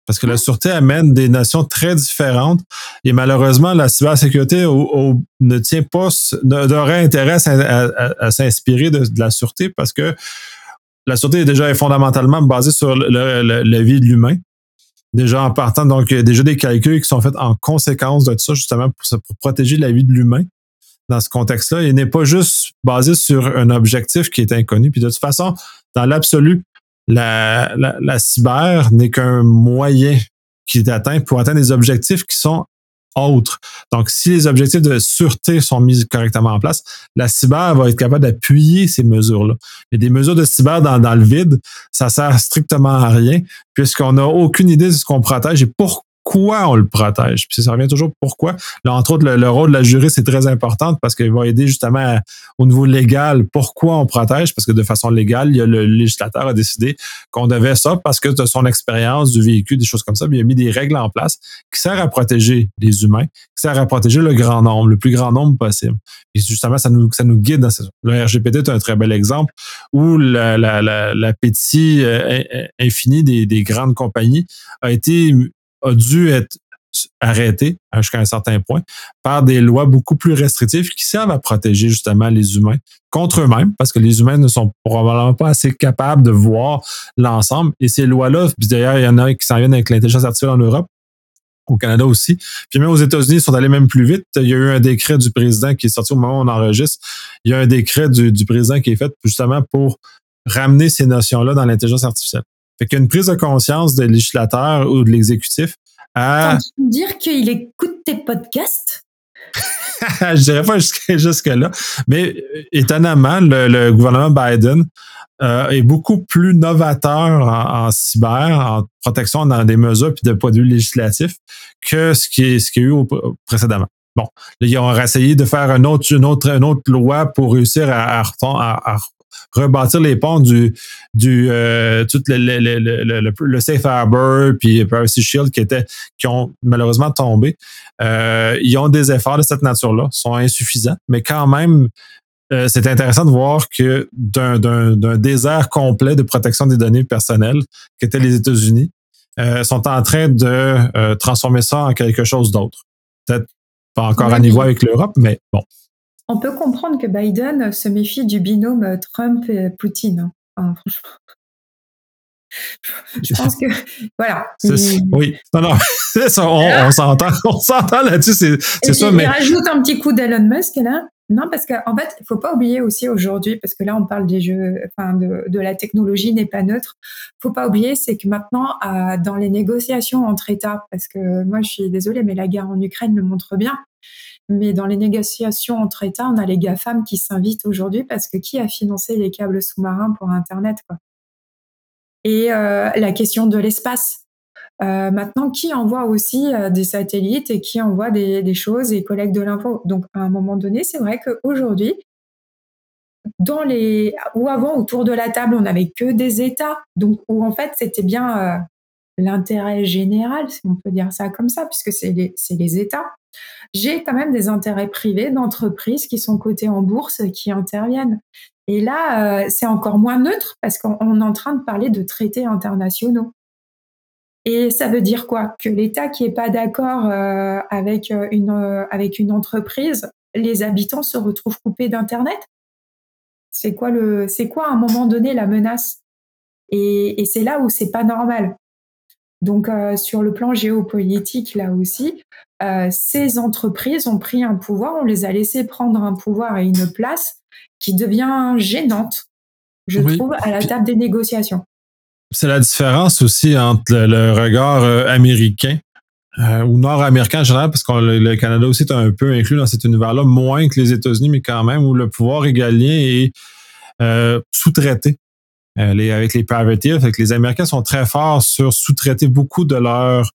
Parce que la sûreté amène des notions très différentes et malheureusement, la cybersécurité ne tient pas, n'aurait intérêt à, s'inspirer de, la sûreté parce que la sûreté est déjà fondamentalement basée sur la vie de l'humain. Déjà en partant, donc il y a déjà des calculs qui sont faits en conséquence de tout ça, justement pour, protéger la vie de l'humain dans ce contexte-là. Il n'est pas juste basé sur un objectif qui est inconnu. Puis de toute façon, dans l'absolu, la, la, cyber n'est qu'un moyen qui est atteint pour atteindre des objectifs qui sont Donc, si les objectifs de sûreté sont mis correctement en place, la cyber va être capable d'appuyer ces mesures-là. Et des mesures de cyber dans, dans le vide, ça sert strictement à rien, puisqu'on n'a aucune idée de ce qu'on protège et pourquoi pourquoi on le protège. Puis ça revient toujours pourquoi. Là, entre autres, le, rôle de la juriste est très important parce qu'il va aider justement au niveau légal pourquoi on protège, parce que de façon légale, il y a le législateur a décidé qu'on devait ça parce que de son expérience du véhicule, des choses comme ça, il a mis des règles en place qui servent à protéger les humains, qui servent à protéger le grand nombre, le plus grand nombre possible. Et justement, ça nous, ça nous guide dans ce Le RGPD est un très bel exemple où l'appétit la, la, euh, infini des, des grandes compagnies a été a dû être arrêté jusqu'à un certain point par des lois beaucoup plus restrictives qui servent à protéger justement les humains contre eux-mêmes parce que les humains ne sont probablement pas assez capables de voir l'ensemble et ces lois-là, puis d'ailleurs il y en a qui s'en viennent avec l'intelligence artificielle en Europe, au Canada aussi. Puis même aux États-Unis, ils sont allés même plus vite. Il y a eu un décret du président qui est sorti au moment où on enregistre. Il y a un décret du, du président qui est fait justement pour ramener ces notions-là dans l'intelligence artificielle. Fait qu'il y a une prise de conscience des législateurs ou de l'exécutif à... dire qu'il écoute tes podcasts? <laughs> je dirais pas jusque-là, mais euh, étonnamment, le, gouvernement Biden euh, est beaucoup plus novateur en, cyber, en protection dans des mesures puis de point de vue législatif que ce qui est ce qu'il y a eu précédemment. Bon, là, ils ont essayé de faire une autre, une autre, une autre loi pour réussir à, à, à, rebâtir les ponts du du euh, tout le, le, le, le, Safe Harbor puis Privacy Shield qui étaient qui ont malheureusement tombé. Euh, ils ont des efforts de cette nature-là, sont insuffisants, mais quand même. Euh, c'est intéressant de voir que d'un, d'un, désert complet de protection des données personnelles qu'étaient les États-Unis, euh, sont en train de euh, transformer ça en quelque chose d'autre. Peut-être pas encore à niveau avec l'Europe, mais bon on peut comprendre que Biden se méfie du binôme Trump-Poutine. Hein, je pense que voilà. Oui, non, non, <laughs> ça, on, s'entend, <laughs> on s'entend là-dessus, c'est ça. Mais il rajoute un petit coup d'Elon Musk là. Non, parce qu'en fait, il faut pas oublier aussi aujourd'hui, parce que là, on parle des jeux, enfin, de, de la technologie n'est pas neutre. Faut pas oublier, c'est que maintenant, dans les négociations entre États, parce que moi, je suis désolée, mais la guerre en Ukraine le montre bien. Mais dans les négociations entre États, on a les GAFAM qui s'invitent aujourd'hui parce que qui a financé les câbles sous-marins pour Internet Et euh, la question de l'espace. Euh, maintenant, qui envoie aussi euh, des satellites et qui envoie des, choses et collecte de l'info? Donc, à un moment donné, c'est vrai qu'aujourd'hui, dans les ou avant autour de la table, on n'avait que des États, donc où en fait c'était bien l'intérêt général, si on peut dire ça comme ça, puisque c'est les États j'ai quand même des intérêts privés d'entreprises qui sont cotées en bourse qui interviennent. Et là, euh, c'est encore moins neutre parce qu'on est en train de parler de traités internationaux. Et ça veut dire quoi? Que l'État qui n'est pas d'accord euh, avec, euh, une, avec une entreprise, les habitants se retrouvent coupés d'Internet? C'est quoi, quoi à un moment donné la menace? Et, et c'est là où c'est pas normal. Donc sur le plan géopolitique, là aussi, euh, ces entreprises ont pris un pouvoir, on les a laissés prendre un pouvoir et une place qui devient gênante, je trouve, à la table des négociations. C'est la différence aussi entre le, regard euh, américain euh, ou nord-américain en général, parce que le, Canada aussi est un peu inclus dans cet univers-là, moins que les États-Unis, mais quand même, où le pouvoir régalien est sous-traité. Avec les privateers, avec les Américains sont très forts sur sous-traiter beaucoup de leurs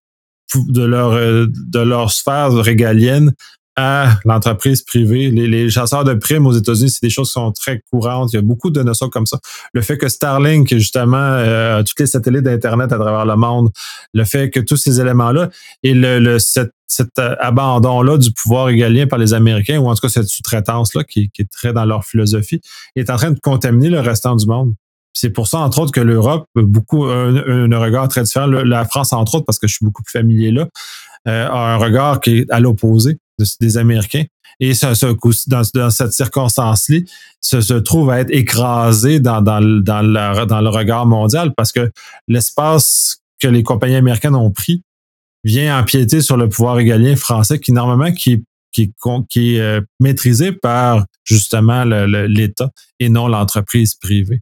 de leur euh, de leur sphère régalienne à l'entreprise privée. Les, chasseurs de primes aux États-Unis, c'est des choses qui sont très courantes. Il y a beaucoup de notions comme ça. Le fait que Starlink, justement, euh, tous les satellites d'Internet à travers le monde, le fait que tous ces éléments-là et le, le cet, euh, abandon-là du pouvoir régalien par les Américains, ou en tout cas cette sous-traitance-là qui, qui est très dans leur philosophie, est en train de contaminer le restant du monde. C'est pour ça, entre autres, que l'Europe, beaucoup, un, un, regard très différent. La France, entre autres, parce que je suis beaucoup plus familier là, euh, a un regard qui est à l'opposé des Américains. Et ça, dans, dans, cette circonstance-là, se, se, trouve à être écrasé dans, dans, le, regard mondial parce que l'espace que les compagnies américaines ont pris vient empiéter sur le pouvoir régalien français qui, normalement, qui est euh, maîtrisé par justement l'État et non l'entreprise privée.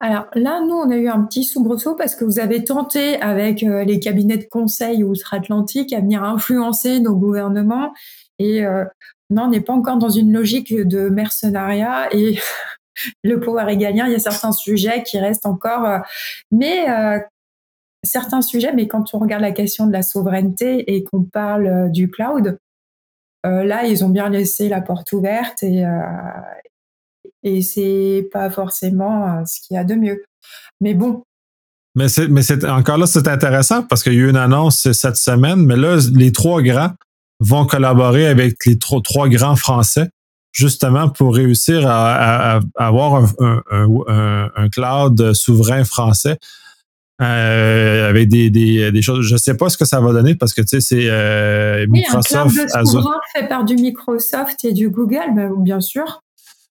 Alors là, nous, on a eu un petit soubresaut parce que vous avez tenté avec euh, les cabinets de conseil outre-Atlantique à venir influencer nos gouvernements. Et euh, non, on n'est pas encore dans une logique de mercenariat et <laughs> le pouvoir égalien, il y a certains sujets qui restent encore. Euh, mais certains sujets, mais quand on regarde la question de la souveraineté et qu'on parle du cloud, là, ils ont bien laissé la porte ouverte et, et c'est pas forcément euh, ce qu'il y a de mieux. Mais bon. Mais c'est, mais c'est encore là, c'est intéressant parce qu'il y a eu une annonce cette semaine, mais là, les trois grands vont collaborer avec les trois, trois grands français justement pour réussir à, avoir un, un, cloud souverain français euh, avec des, des, des, choses. Je sais pas ce que ça va donner parce que tu sais, c'est euh, Microsoft. Un cloud souverain fait par du Microsoft et du Google, ben, bien sûr.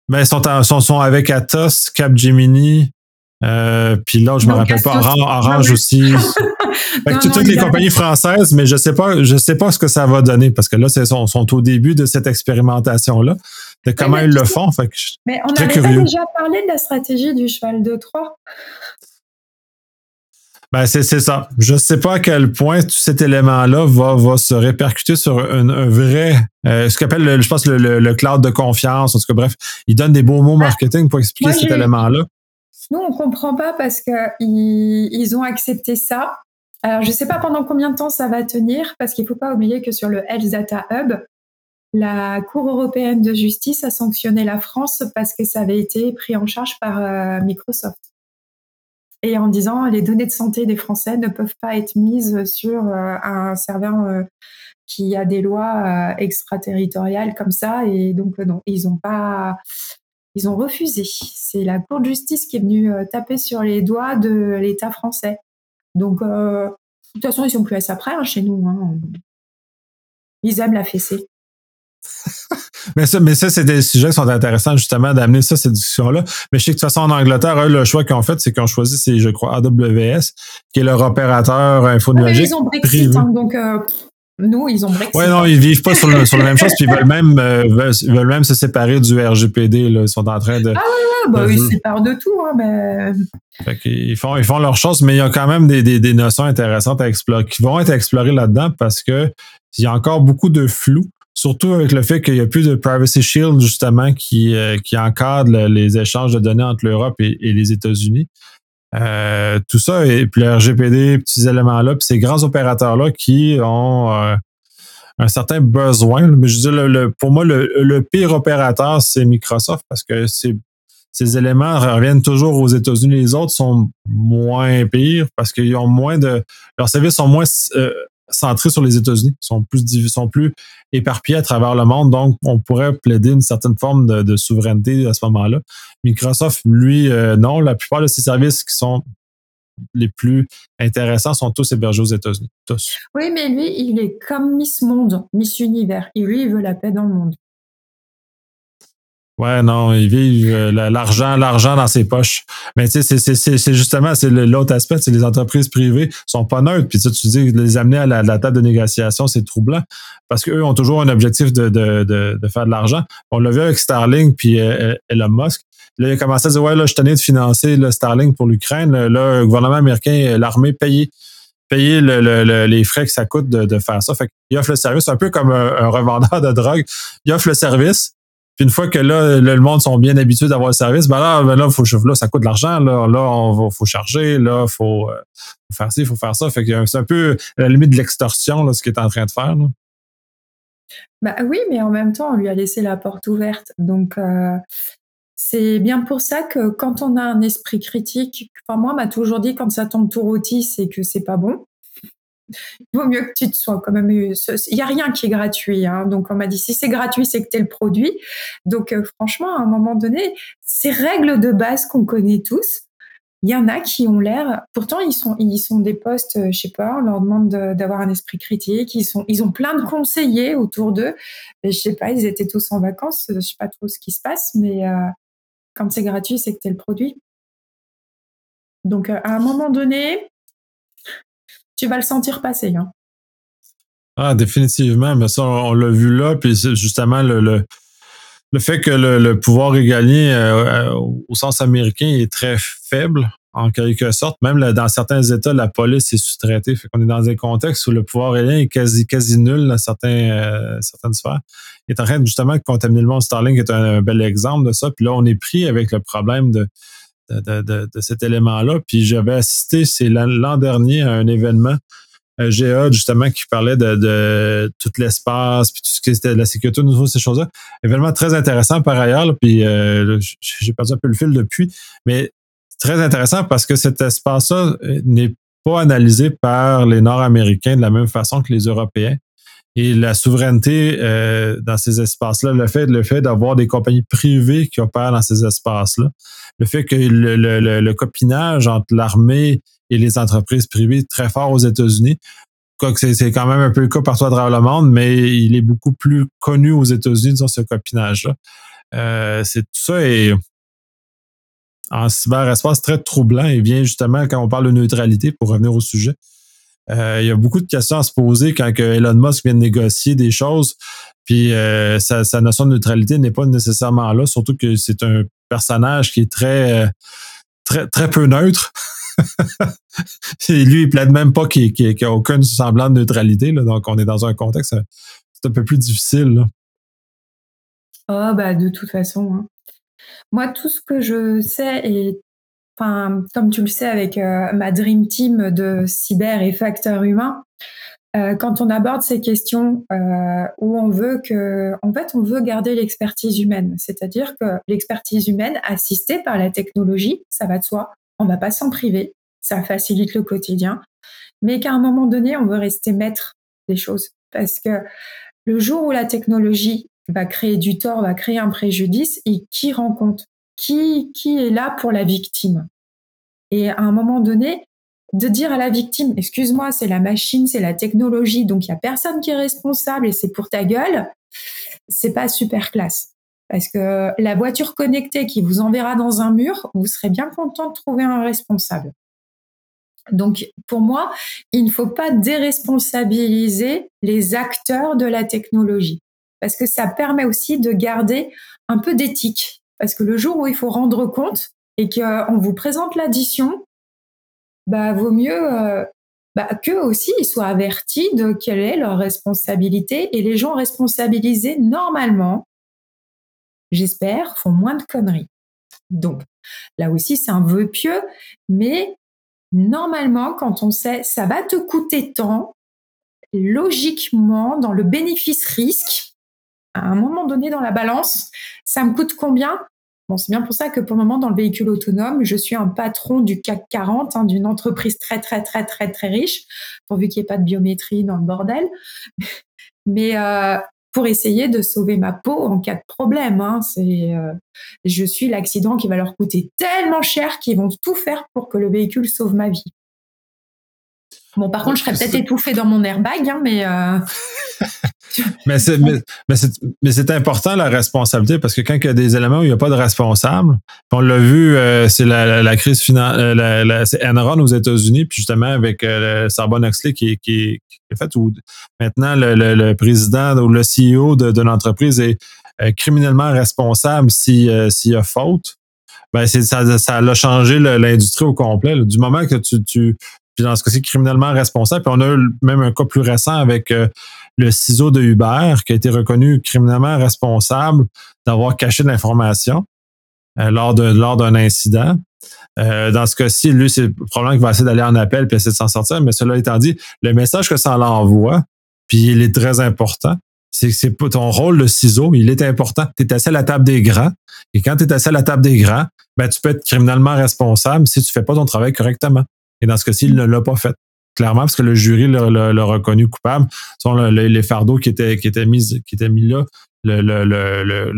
Mais ils sont, sont, avec Atos, Capgemini, euh, puis là, je me rappelle pas, Orange, aussi. <laughs> toutes les compagnies françaises, mais je sais pas, je sais pas ce que ça va donner parce que là, ils sont, sont, au début de cette expérimentation-là, de comment ils le font. Fait mais on avait déjà parlé de la stratégie du cheval de Troie. Ben, c'est ça. Je ne sais pas à quel point tout cet élément-là va, va se répercuter sur un, vrai, euh, ce qu'appelle, je pense, le, le, cloud de confiance. En tout cas, bref, il donne des beaux mots ah, marketing pour expliquer cet élément-là. Nous, on comprend pas parce qu'ils ils ont accepté ça. Alors, je ne sais pas pendant combien de temps ça va tenir, parce qu'il ne faut pas oublier que sur le Health Data Hub, la Cour européenne de justice a sanctionné la France parce que ça avait été pris en charge par euh, Microsoft et en disant les données de santé des Français ne peuvent pas être mises sur euh, un serveur euh, qui a des lois euh, extraterritoriales comme ça. Et donc, non, ils ont pas. Ils ont refusé. C'est la Cour de justice qui est venue taper sur les doigts de l'État français. Donc, de toute façon, ils sont plus à ça près hein, chez nous. Hein. Ils aiment la fessée. <laughs> mais ça, mais ça c'est des sujets qui sont intéressants justement d'amener ça, cette discussion-là. Mais je sais que de toute façon, en Angleterre, le choix qu'ils ont fait, c'est qu'ils ont choisi, c'est, je crois, AWS, qui est leur opérateur infonuagique. ils ont Brexit, hein, donc euh, nous, ils ont Brexit. Oui, non, ils vivent pas sur, le, sur la même <laughs> chose, puis ils veulent même, euh, veulent, même se séparer du RGPD. Là. Ils sont en train de. Ah oui, bah, ils se séparent de tout, hein, mais. Fait ils font, ils font leur chose, mais il y a quand même des, des, des notions intéressantes à explorer, qui vont être explorées là-dedans parce que il y a encore beaucoup de flou. Surtout avec le fait qu'il n'y a plus de Privacy Shield, justement, qui, euh, qui encadre les échanges de données entre l'Europe et, les États-Unis. Euh, tout ça, et puis le RGPD, petits éléments-là, puis ces grands opérateurs-là qui ont euh, un certain besoin. Mais je dis, le, pour moi, le, pire opérateur, c'est Microsoft parce que ces éléments reviennent toujours aux États-Unis. Les autres sont moins pires parce qu'ils ont moins de. Leurs services sont moins centrés sur les États-Unis, sont plus sont plus éparpillés à travers le monde. Donc, on pourrait plaider une certaine forme de, souveraineté à ce moment-là. Microsoft, lui, euh, non. La plupart de ses services qui sont les plus intéressants sont tous hébergés aux États-Unis. Tous. Oui, mais lui, il est comme Miss Monde, Miss Univers. Il veut la paix dans le monde. Ouais, non, ils vivent euh, l'argent, l'argent dans ses poches. Mais tu sais, c'est justement, c'est l'autre aspect, c'est les entreprises privées sont pas neutres. Puis tu dis, les amener à la, table de négociation, c'est troublant. Parce qu'eux ont toujours un objectif de, de, de, faire de l'argent. On l'a vu avec Starlink puis euh, Elon Musk. Là, il a commencé à dire Ouais, là, je tenais de financer le Starlink pour l'Ukraine. Là, le gouvernement américain, l'armée payait payer le, les frais que ça coûte de, faire ça. Fait qu'il offre le service un peu comme un, revendeur de drogue. Il offre le service, une fois que là, le monde sont bien habitués d'avoir le service, ben là, ben ça coûte de l'argent. Là, là, on faut charger. Là, faut, euh, faut faire ci, faut faire ça. C'est un peu la limite de l'extorsion, là, ce qu'il est en train de faire. Bah oui, mais en même temps, on lui a laissé la porte ouverte. Donc, euh, c'est bien pour ça que quand on a un esprit critique, enfin moi, m'a toujours dit quand ça tombe tout rôti, c'est que c'est pas bon il vaut mieux que tu te sois quand même. Il n'y a rien qui est gratuit. Hein. Donc, on m'a dit si c'est gratuit, c'est que tu es le produit. Donc, euh, franchement, à un moment donné, ces règles de base qu'on connaît tous, il y en a qui ont l'air. Pourtant, ils sont, ils sont des postes, euh, je sais pas, on leur demande d'avoir un esprit critique. Ils, sont, ils ont plein de conseillers autour d'eux. Je sais pas, ils étaient tous en vacances. Je sais pas trop ce qui se passe, mais euh, quand c'est gratuit, c'est que tu es le produit. Donc, à un moment donné, tu vas le sentir passer. Hein. Ah, définitivement, mais ça, on, l'a vu là, puis justement, le, le fait que le, pouvoir régalien euh, euh, au sens américain est très faible, en quelque sorte. Même dans certains États, la police est sous-traitée. Fait qu'on est dans un contexte où le pouvoir régalien est quasi, quasi nul dans certains, euh, certaines sphères. Il est en train justement de contaminer le monde. Starlink est un, bel exemple de ça. Puis là, on est pris avec le problème de, de, de, de cet élément-là. Puis j'avais assisté, c'est l'an dernier, à un événement GA, justement, qui parlait de, de tout l'espace, puis tout ce qui était la sécurité au niveau de ces choses-là. Événement très intéressant par ailleurs, puis euh, j'ai perdu un peu le fil depuis, mais très intéressant parce que cet espace-là euh, n'est pas analysé par les Nord-Américains de la même façon que les Européens. Et la souveraineté euh, dans ces espaces-là, le fait, le fait d'avoir des compagnies privées qui opèrent dans ces espaces-là, le fait que le, le, le copinage entre l'armée et les entreprises privées très fort aux États-Unis. C'est quand même un peu le cas partout à travers le monde, mais il est beaucoup plus connu aux États-Unis dans ce copinage-là. Euh, c'est tout ça et en cyberespace très troublant et vient justement quand on parle de neutralité, pour revenir au sujet. Euh, il y a beaucoup de questions à se poser quand Elon Musk vient de négocier des choses, puis euh, sa, notion de neutralité n'est pas nécessairement là, surtout que c'est un personnage qui est très, très, très peu neutre. <laughs> lui, il plaide même pas qu'il n'y a aucun semblant de neutralité. donc, on est dans un contexte, un peu plus difficile. Ah, bah, de toute façon. Hein. Moi, tout ce que je sais, et enfin, comme tu le sais avec euh, ma Dream Team de cyber et facteurs humains, euh, quand on aborde ces questions euh, où on veut que, en fait, on veut garder l'expertise humaine, c'est-à-dire que l'expertise humaine assistée par la technologie, ça va de soi, on va pas s'en priver, ça facilite le quotidien, mais qu'à un moment donné, on veut rester maître des choses. Parce que le jour où la technologie va créer du tort, va créer un préjudice, et qui rend compte? Qui, est là pour la victime Et à un moment donné, de dire à la victime, excuse-moi, c'est la machine, c'est la technologie, donc il y a personne qui est responsable et c'est pour ta gueule, c'est pas super classe. Parce que la voiture connectée qui vous enverra dans un mur, vous serez bien content de trouver un responsable. Donc, pour moi, il ne faut pas déresponsabiliser les acteurs de la technologie, parce que ça permet aussi de garder un peu d'éthique. Parce que le jour où il faut rendre compte et qu'on vous présente l'addition, bah, vaut mieux euh, bah, qu'eux aussi soient avertis de quelle est leur responsabilité et les gens responsabilisés normalement j'espère, font moins de conneries. Donc, là aussi, c'est un vœu pieux, mais normalement, quand on sait ça va te coûter tant, logiquement, dans le bénéfice-risque, à un moment donné dans la balance, ça me coûte combien? Bon, c'est bien pour ça que pour le moment, dans le véhicule autonome, je suis un patron du CAC 40, hein, d'une entreprise très, très, très, très, très riche, pourvu qu'il n'y ait pas de biométrie dans le bordel. <laughs> Mais euh, pour essayer de sauver ma peau en cas de problème. Hein. C'est, euh, je suis l'accident qui va leur coûter tellement cher qu'ils vont tout faire pour que le véhicule sauve ma vie. Bon, par contre, je serais peut-être étouffée dans mon airbag, hein, mais. Euh... <laughs> mais c'est mais, c'est important la responsabilité parce que quand il y a des éléments où il n'y a pas de responsable, on l'a vu, euh, c'est la, crise financière, euh, c'est Enron aux États-Unis, puis justement avec euh, Sarbonne Oxley qui, qui, qui est fait où maintenant le, président ou le CEO de, de l'entreprise est criminellement responsable s'il y a faute. Ben, ça, ça a changé l'industrie au complet. Du moment que tu, tu puis dans ce cas-ci, criminellement responsable. Puis on a même un cas plus récent avec euh, le ciseau de Uber qui a été reconnu criminellement responsable d'avoir caché de l'information euh, lors de lors d'un incident. Euh, dans ce cas-ci, lui, c'est probablement qu'il va essayer d'aller en appel puis essayer de s'en sortir. Mais cela étant dit, le message que ça l'envoie, puis il est très important. C'est que c'est ton rôle de ciseau, il est important. Tu es assis à la table des grands. Et quand tu es assis à la table des grands, ben, tu peux être criminellement responsable si tu fais pas ton travail correctement. Et dans ce cas-ci, il ne l'a pas fait. Clairement, parce que le jury l'a reconnu coupable. Sont les fardeaux qui étaient, mis, qui étaient mis là, le, le,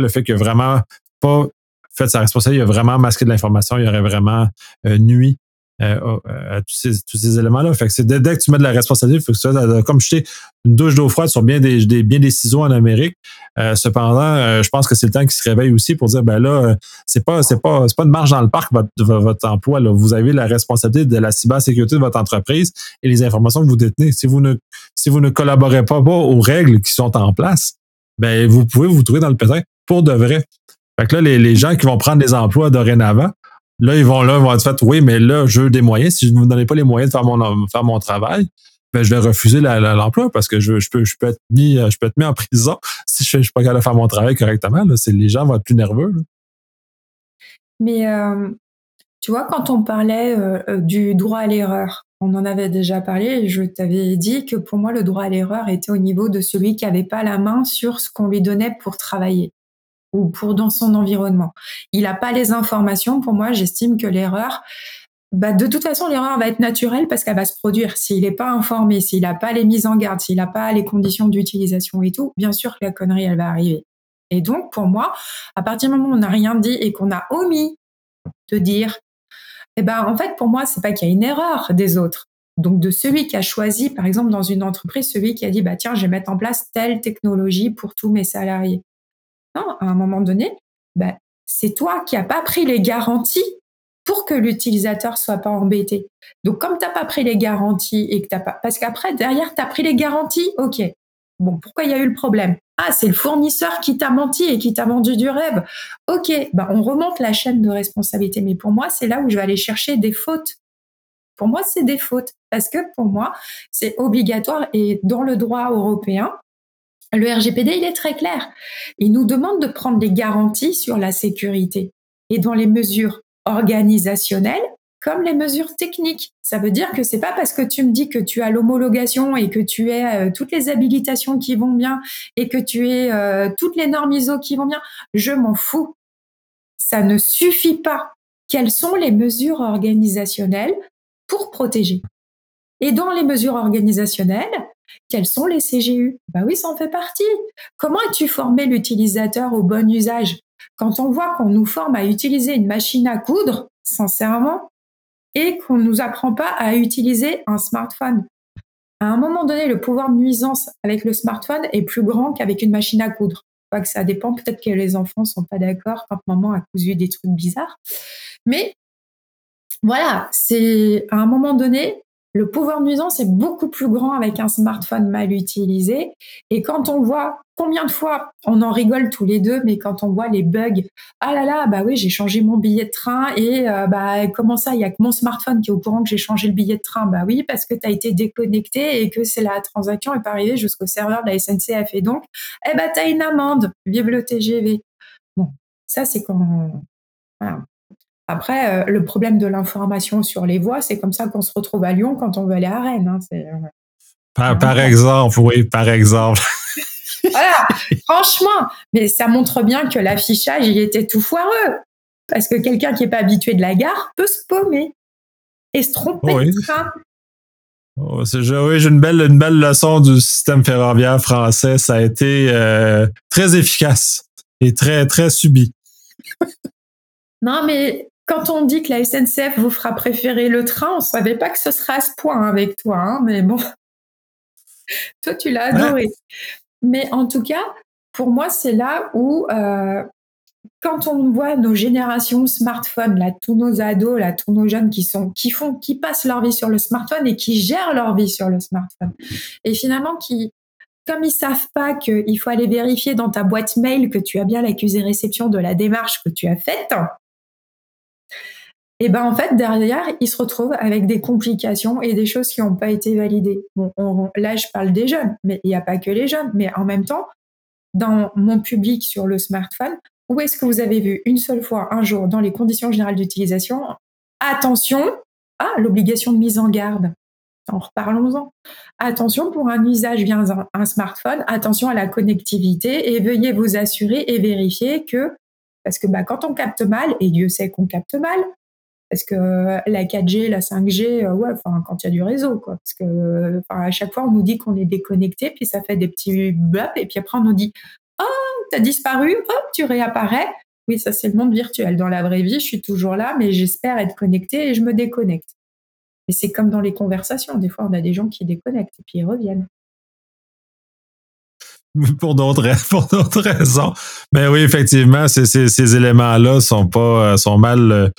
le fait qu'il n'a vraiment pas fait sa responsabilité, il a vraiment masqué de l'information, il aurait vraiment euh, nuit euh, à tous ces, tous ces éléments-là. Fait que c'est dès, que tu mets de la responsabilité, il faut que tu sois comme jeter une douche d'eau froide sur bien des, bien des ciseaux en Amérique. Euh, cependant, euh, je pense que c'est le temps qui se réveille aussi pour dire ben là, c'est pas c'est pas c'est pas une marge dans le parc votre, votre emploi. Là. Vous avez la responsabilité de la cybersécurité de votre entreprise et les informations que vous détenez. Si vous ne si vous ne collaborez pas, pas aux règles qui sont en place, ben vous pouvez vous trouver dans le pétrin pour de vrai. Fait que là, les, gens qui vont prendre des emplois dorénavant, là, ils vont là, ils vont être fait, oui, mais là, je veux des moyens. Si je ne me donnez pas les moyens de faire mon, faire mon travail, ben, je vais refuser l'emploi parce que je, peux, être mis, je peux être mis en prison <laughs> si je ne suis pas capable de faire mon travail correctement. Les gens vont être plus nerveux. Mais euh, tu vois, quand on parlait euh, euh, du droit à l'erreur, on en avait déjà parlé je t'avais dit que pour moi, le droit à l'erreur était au niveau de celui qui n'avait pas la main sur ce qu'on lui donnait pour travailler ou pour dans son environnement. Il n'a pas les informations. Pour moi, j'estime que l'erreur, bah, de toute façon, l'erreur va être naturelle parce qu'elle va se produire. S'il n'est pas informé, s'il n'a pas les mises en garde, s'il n'a pas les conditions d'utilisation et tout, bien sûr que la connerie, elle va arriver. Et donc, pour moi, à partir du moment où on n'a rien dit et qu'on a omis de dire, eh ben, en fait, pour moi, c'est pas qu'il y a une erreur des autres. Donc, de celui qui a choisi, par exemple, dans une entreprise, celui qui a dit, bah, tiens, je vais mettre en place telle technologie pour tous mes salariés. Non, à un moment donné, bah, c'est toi qui n'as pas pris les garanties pour que l'utilisateur soit pas embêté. Donc, comme tu n'as pas pris les garanties et que t'as pas, parce qu'après, derrière, tu as pris les garanties, ok. Bon, pourquoi il y a eu le problème? Ah, c'est le fournisseur qui t'a menti et qui t'a vendu du rêve. Ok, ben on remonte la chaîne de responsabilité. Mais pour moi, c'est là où je vais aller chercher des fautes. Pour moi, c'est des fautes. Parce que pour moi, c'est obligatoire. Et dans le droit européen, le RGPD, il est très clair. Il nous demande de prendre des garanties sur la sécurité. Et dans les mesures organisationnelles, comme les mesures techniques. Ça veut dire que c'est pas parce que tu me dis que tu as l'homologation et que tu as euh, toutes les habilitations qui vont bien et que tu es euh, toutes les normes ISO qui vont bien, je m'en fous. Ça ne suffit pas. Quelles sont les mesures organisationnelles pour protéger? Et dans les mesures organisationnelles, quels sont les CGU Bah oui, ça en fait partie. Comment as-tu formé l'utilisateur au bon usage? Quand on voit qu'on nous forme à utiliser une machine à coudre, sincèrement, et qu'on ne nous apprend pas à utiliser un smartphone. À un moment donné, le pouvoir de nuisance avec le smartphone est plus grand qu'avec une machine à coudre. que ça dépend, peut-être que les enfants sont pas d'accord quand maman a cousu des trucs bizarres. Mais voilà, c'est à un moment donné, le pouvoir de nuisance est beaucoup plus grand avec un smartphone mal utilisé. Et quand on voit combien de fois, on en rigole tous les deux, mais quand on voit les bugs, ah là là, bah oui, j'ai changé mon billet de train et euh, bah comment ça, il y a que mon smartphone qui est au courant que j'ai changé le billet de train? Bah oui, parce que tu as été déconnecté et que c'est la transaction est pas arrivée jusqu'au serveur de la SNCF. Et donc, eh bah as une amende, vive le TGV. Bon, ça c'est quand voilà. Après, euh, le problème de l'information sur les voies, c'est comme ça qu'on se retrouve à Lyon quand on veut aller à Rennes. Hein. Euh, par, exemple, oui, par exemple. <laughs> voilà, franchement, mais ça montre bien que l'affichage, il était tout foireux. Parce que quelqu'un qui n'est pas habitué de la gare peut se paumer et se tromper oui. de train. Oh, oui, j'ai une belle, une belle leçon du système ferroviaire français. Ça a été euh, très efficace et très, très subi. <laughs> non, mais quand on dit que la SNCF vous fera préférer le train, on ne savait pas que ce serait à ce point avec toi, hein, mais bon. <laughs> toi, tu l'as adoré. Mais en tout cas, pour moi, c'est là où, euh, quand on voit nos générations smartphones, là, tous nos ados, là, tous nos jeunes qui sont, qui font, qui passent leur vie sur le smartphone et qui gèrent leur vie sur le smartphone, et finalement qui, comme ils savent pas qu'il faut aller vérifier dans ta boîte mail que tu as bien l'accusé réception de la démarche que tu as faite, et ben en fait derrière ils se retrouvent avec des complications et des choses qui n'ont pas été validées. Bon, là je parle des jeunes, mais il n'y a pas que les jeunes. Mais en même temps, dans mon public sur le smartphone, où est-ce que vous avez vu une seule fois un jour dans les conditions générales d'utilisation attention à l'obligation de mise en garde. En reparlons-en. Attention pour un usage via un smartphone, attention à la connectivité et veuillez vous assurer et vérifier que parce que bah, quand on capte mal, et Dieu sait qu'on capte mal, parce que la 4G, la 5G, euh, ouais, enfin, quand il y a du réseau, quoi. Parce que, à chaque fois, on nous dit qu'on est déconnecté, puis ça fait des petits blops, et puis après, on nous dit, oh, t'as disparu, hop, tu réapparais. Oui, ça, c'est le monde virtuel. Dans la vraie vie, je suis toujours là, mais j'espère être connecté et je me déconnecte. Et c'est comme dans les conversations. Des fois, on a des gens qui déconnectent et puis ils reviennent. <laughs> pour d'autres pour d'autres raisons. Mais oui, effectivement, ces, ces, ces éléments-là sont pas sont mal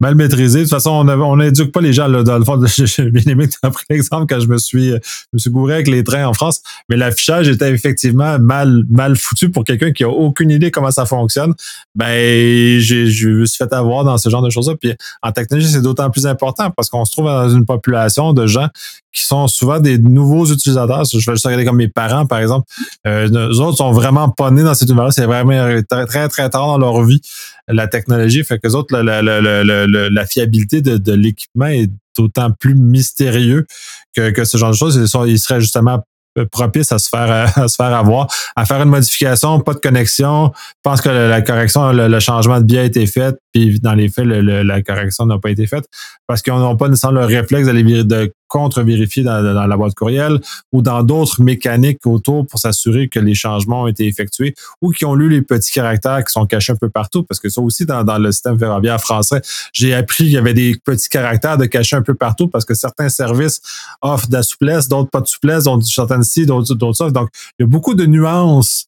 mal maîtrisé. De toute façon, on n'éduque pas les gens dans le fond. <laughs> J'ai bien aimé que tu l'exemple quand je me suis, je me suis gouré avec les trains en France, mais l'affichage était effectivement mal, foutu pour quelqu'un qui a aucune idée comment ça fonctionne. Ben, je me suis fait avoir dans ce genre de choses-là. Puis en technologie, c'est d'autant plus important parce qu'on se trouve dans une population de gens qui sont souvent des nouveaux utilisateurs. Je vais juste regarder comme mes parents, par exemple. Euh, eux autres sont vraiment pas nés dans cet univers-là. C'est vraiment très, très, très tard dans leur vie, la technologie. Fait que les autres, la, la, fiabilité de, l'équipement est d'autant plus mystérieux que, ce genre de choses. Ils seraient justement propice à se faire à, faire avoir, à faire une modification, pas de connexion. Je pense que la, correction, le, changement de biais a été fait, dans les faits, la correction n'a pas été faite parce qu'ils n'ont pas nécessairement le réflexe d'aller de contre-vérifier dans, la boîte courriel ou dans d'autres mécaniques autour pour s'assurer que les changements ont été effectués ou qui ont lu les petits caractères qui sont cachés un peu partout parce que ça aussi dans, dans le système ferroviaire français, j'ai appris qu'il y avait des petits caractères de cachés un peu partout parce que certains services offrent de la souplesse, d'autres pas de souplesse, d'autres certaines ci, d'autres d'autres ça. Donc, il y a beaucoup de nuances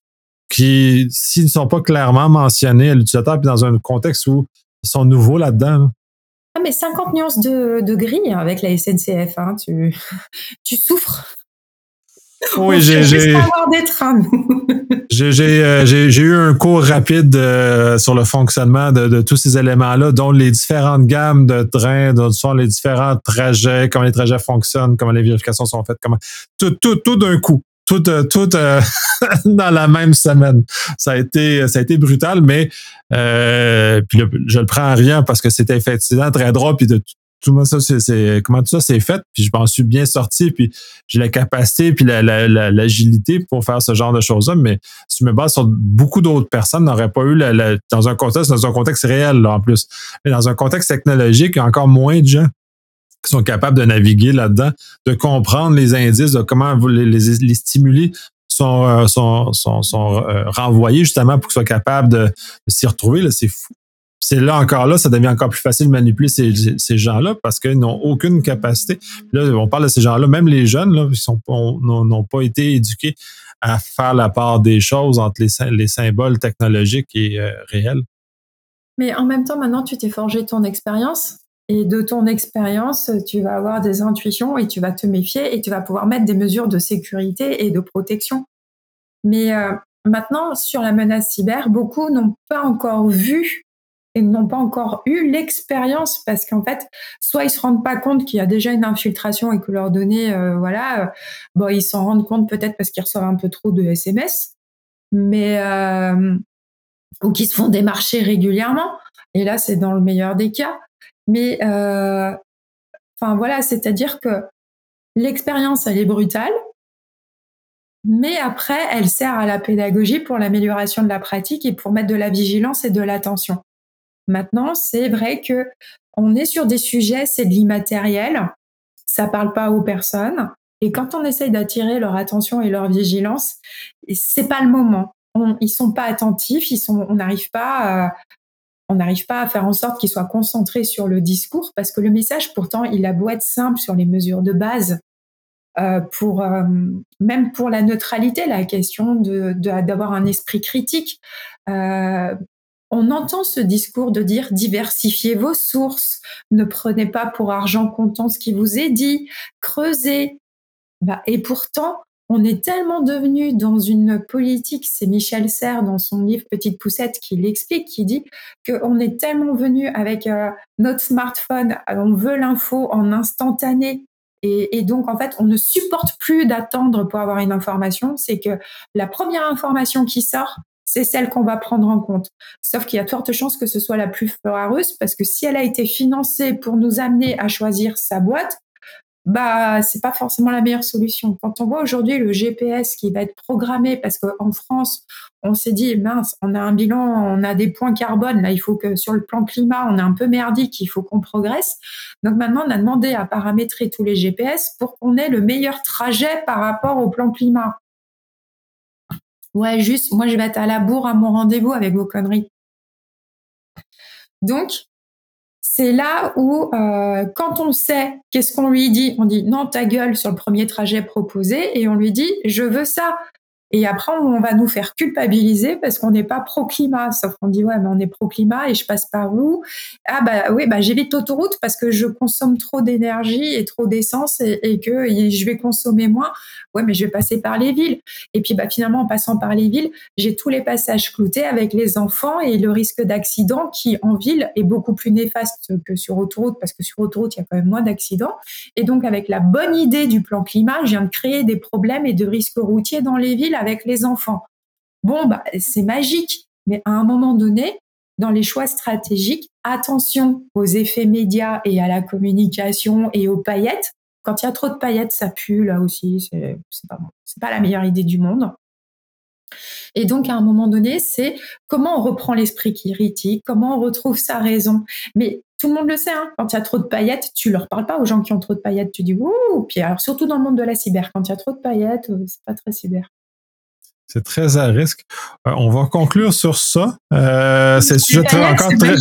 qui, s'ils ne sont pas clairement mentionnés à l'utilisateur, puis dans un contexte où ils sont nouveaux là-dedans, ah, mais 50 nuances de, de gris avec la SNCF, hein, tu, <laughs> tu souffres. Oui, <laughs> j'ai j'ai euh, j'ai j'ai eu un cours rapide euh, sur le fonctionnement de, de tous ces éléments-là, dont les différentes gammes de trains, dont sont les différents trajets, comment les trajets fonctionnent, comment les vérifications sont faites, comment tout tout tout d'un coup tout, euh, tout euh, <laughs> dans la même semaine. Ça a été, ça a été brutal, mais euh, puis je le prends en rien parce que c'était effectivement très drôle. Puis de tout ça, c'est comment tout ça s'est fait. Puis je m'en suis bien sorti. Puis j'ai la capacité puis l'agilité la, pour faire ce genre de choses-là. Mais si je me base sur beaucoup d'autres personnes, n'auraient pas eu dans un contexte, dans un contexte réel là, en plus. Mais dans un contexte technologique, il y a encore moins de gens qui sont capables de naviguer là-dedans, de comprendre les indices, de comment les, les, les stimuli sont, euh, sont, sont, sont euh, renvoyés justement pour qu'ils soient capables de, s'y retrouver. C'est fou. C'est là encore là, ça devient encore plus facile de manipuler ces, ces gens-là parce qu'ils n'ont aucune capacité. là, on parle de ces gens-là, même les jeunes, là, ils n'ont pas été éduqués à faire la part des choses entre les, les symboles technologiques et euh, réels. Mais en même temps, maintenant, tu t'es forgé ton expérience et de ton expérience, tu vas avoir des intuitions et tu vas te méfier et tu vas pouvoir mettre des mesures de sécurité et de protection. Mais euh, maintenant, sur la menace cyber, beaucoup n'ont pas encore vu et n'ont pas encore eu l'expérience parce qu'en fait, soit ils se rendent pas compte qu'il y a déjà une infiltration et que leurs données, euh, voilà, euh, bon, ils s'en rendent compte peut-être parce qu'ils reçoivent un peu trop de SMS, mais ou qu'ils se font démarcher régulièrement. Et là, c'est dans le meilleur des cas. Mais euh, enfin voilà, c'est-à-dire que l'expérience, elle est brutale, mais après, elle sert à la pédagogie pour l'amélioration de la pratique et pour mettre de la vigilance et de l'attention. Maintenant, c'est vrai que on est sur des sujets, c'est de l'immatériel, ça parle pas aux personnes, et quand on essaye d'attirer leur attention et leur vigilance, c'est pas le moment. On, ils sont pas attentifs, ils sont, on n'arrive pas on n'arrive pas à faire en sorte qu'il soit concentré sur le discours parce que le message, pourtant, il a beau être simple sur les mesures de base, euh, pour euh, même pour la neutralité, la question de d'avoir un esprit critique. Euh, on entend ce discours de dire diversifiez vos sources, ne prenez pas pour argent comptant ce qui vous est dit, creusez. Bah, et pourtant, on est tellement devenu dans une politique, c'est Michel Serres dans son livre Petite Poussette qui l'explique, qui dit qu'on est tellement venu avec euh, notre smartphone, on veut l'info en instantané. Et, donc, en fait, on ne supporte plus d'attendre pour avoir une information. C'est que la première information qui sort, c'est celle qu'on va prendre en compte. Sauf qu'il y a de fortes chances que ce soit la plus foireuse parce que si elle a été financée pour nous amener à choisir sa boîte, bah c'est pas forcément la meilleure solution. Quand on voit aujourd'hui le GPS qui va être programmé parce qu'en France, on s'est dit mince, on a un bilan, on a des points carbone, là il faut que sur le plan climat, on est un peu merdique, il faut qu'on progresse. Donc maintenant, on a demandé à paramétrer tous les GPS pour qu'on ait le meilleur trajet par rapport au plan climat. Ouais, juste, moi je vais être à la bourre à mon rendez-vous avec vos conneries. Donc, c'est là où, euh, quand on sait qu'est-ce qu'on lui dit, on dit non ta gueule sur le premier trajet proposé et on lui dit je veux ça. Et après, on va nous faire culpabiliser parce qu'on n'est pas pro-climat. Sauf qu'on dit, ouais, mais on est pro-climat et je passe par où? Ah, bah oui, bah, j'évite l'autoroute parce que je consomme trop d'énergie et trop d'essence et, que je vais consommer moins. Ouais, mais je vais passer par les villes. Et puis, bah, finalement, en passant par les villes, j'ai tous les passages cloutés avec les enfants et le risque d'accident qui, en ville, est beaucoup plus néfaste que sur autoroute parce que sur autoroute, il y a quand même moins d'accidents. Et donc, avec la bonne idée du plan climat, je viens de créer des problèmes et de risques routiers dans les villes avec les enfants. Bon, bah, c'est magique, mais à un moment donné, dans les choix stratégiques, attention aux effets médias et à la communication et aux paillettes. Quand il y a trop de paillettes, ça pue là aussi, c'est pas la meilleure idée du monde. Et donc, à un moment donné, c'est comment on reprend l'esprit critique, comment on retrouve sa raison. Mais tout le monde le sait, hein, quand il y a trop de paillettes, tu leur parles pas aux gens qui ont trop de paillettes, tu dis ouh. Puis surtout dans le monde de la cyber, quand il y a trop de paillettes, euh, c'est pas très cyber. C'est très à risque. Euh, on va conclure sur ça. Euh, c'est sujet très, encore très,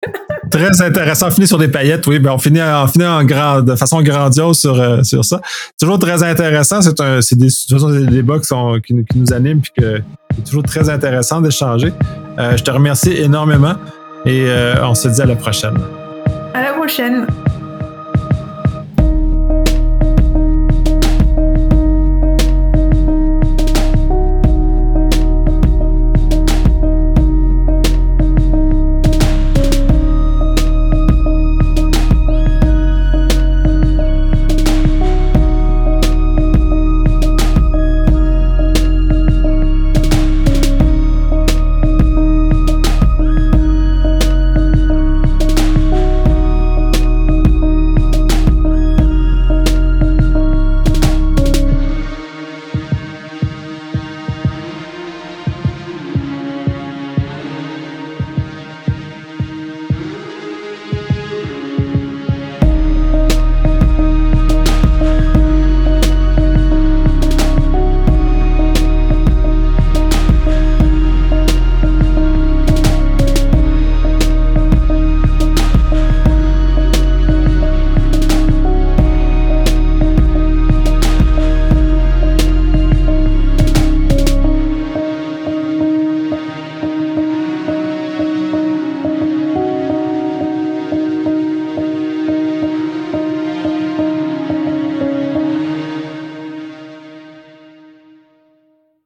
<laughs> très intéressant. On finit sur des paillettes, oui. Ben on finit, on finit en grand, de façon grandiose sur, euh, sur ça. Toujours très intéressant. C'est un, c'est des, des débats qui, sont, qui, nous animent puis que c'est toujours très intéressant d'échanger. Euh, je te remercie énormément et on se dit à la prochaine. À la prochaine.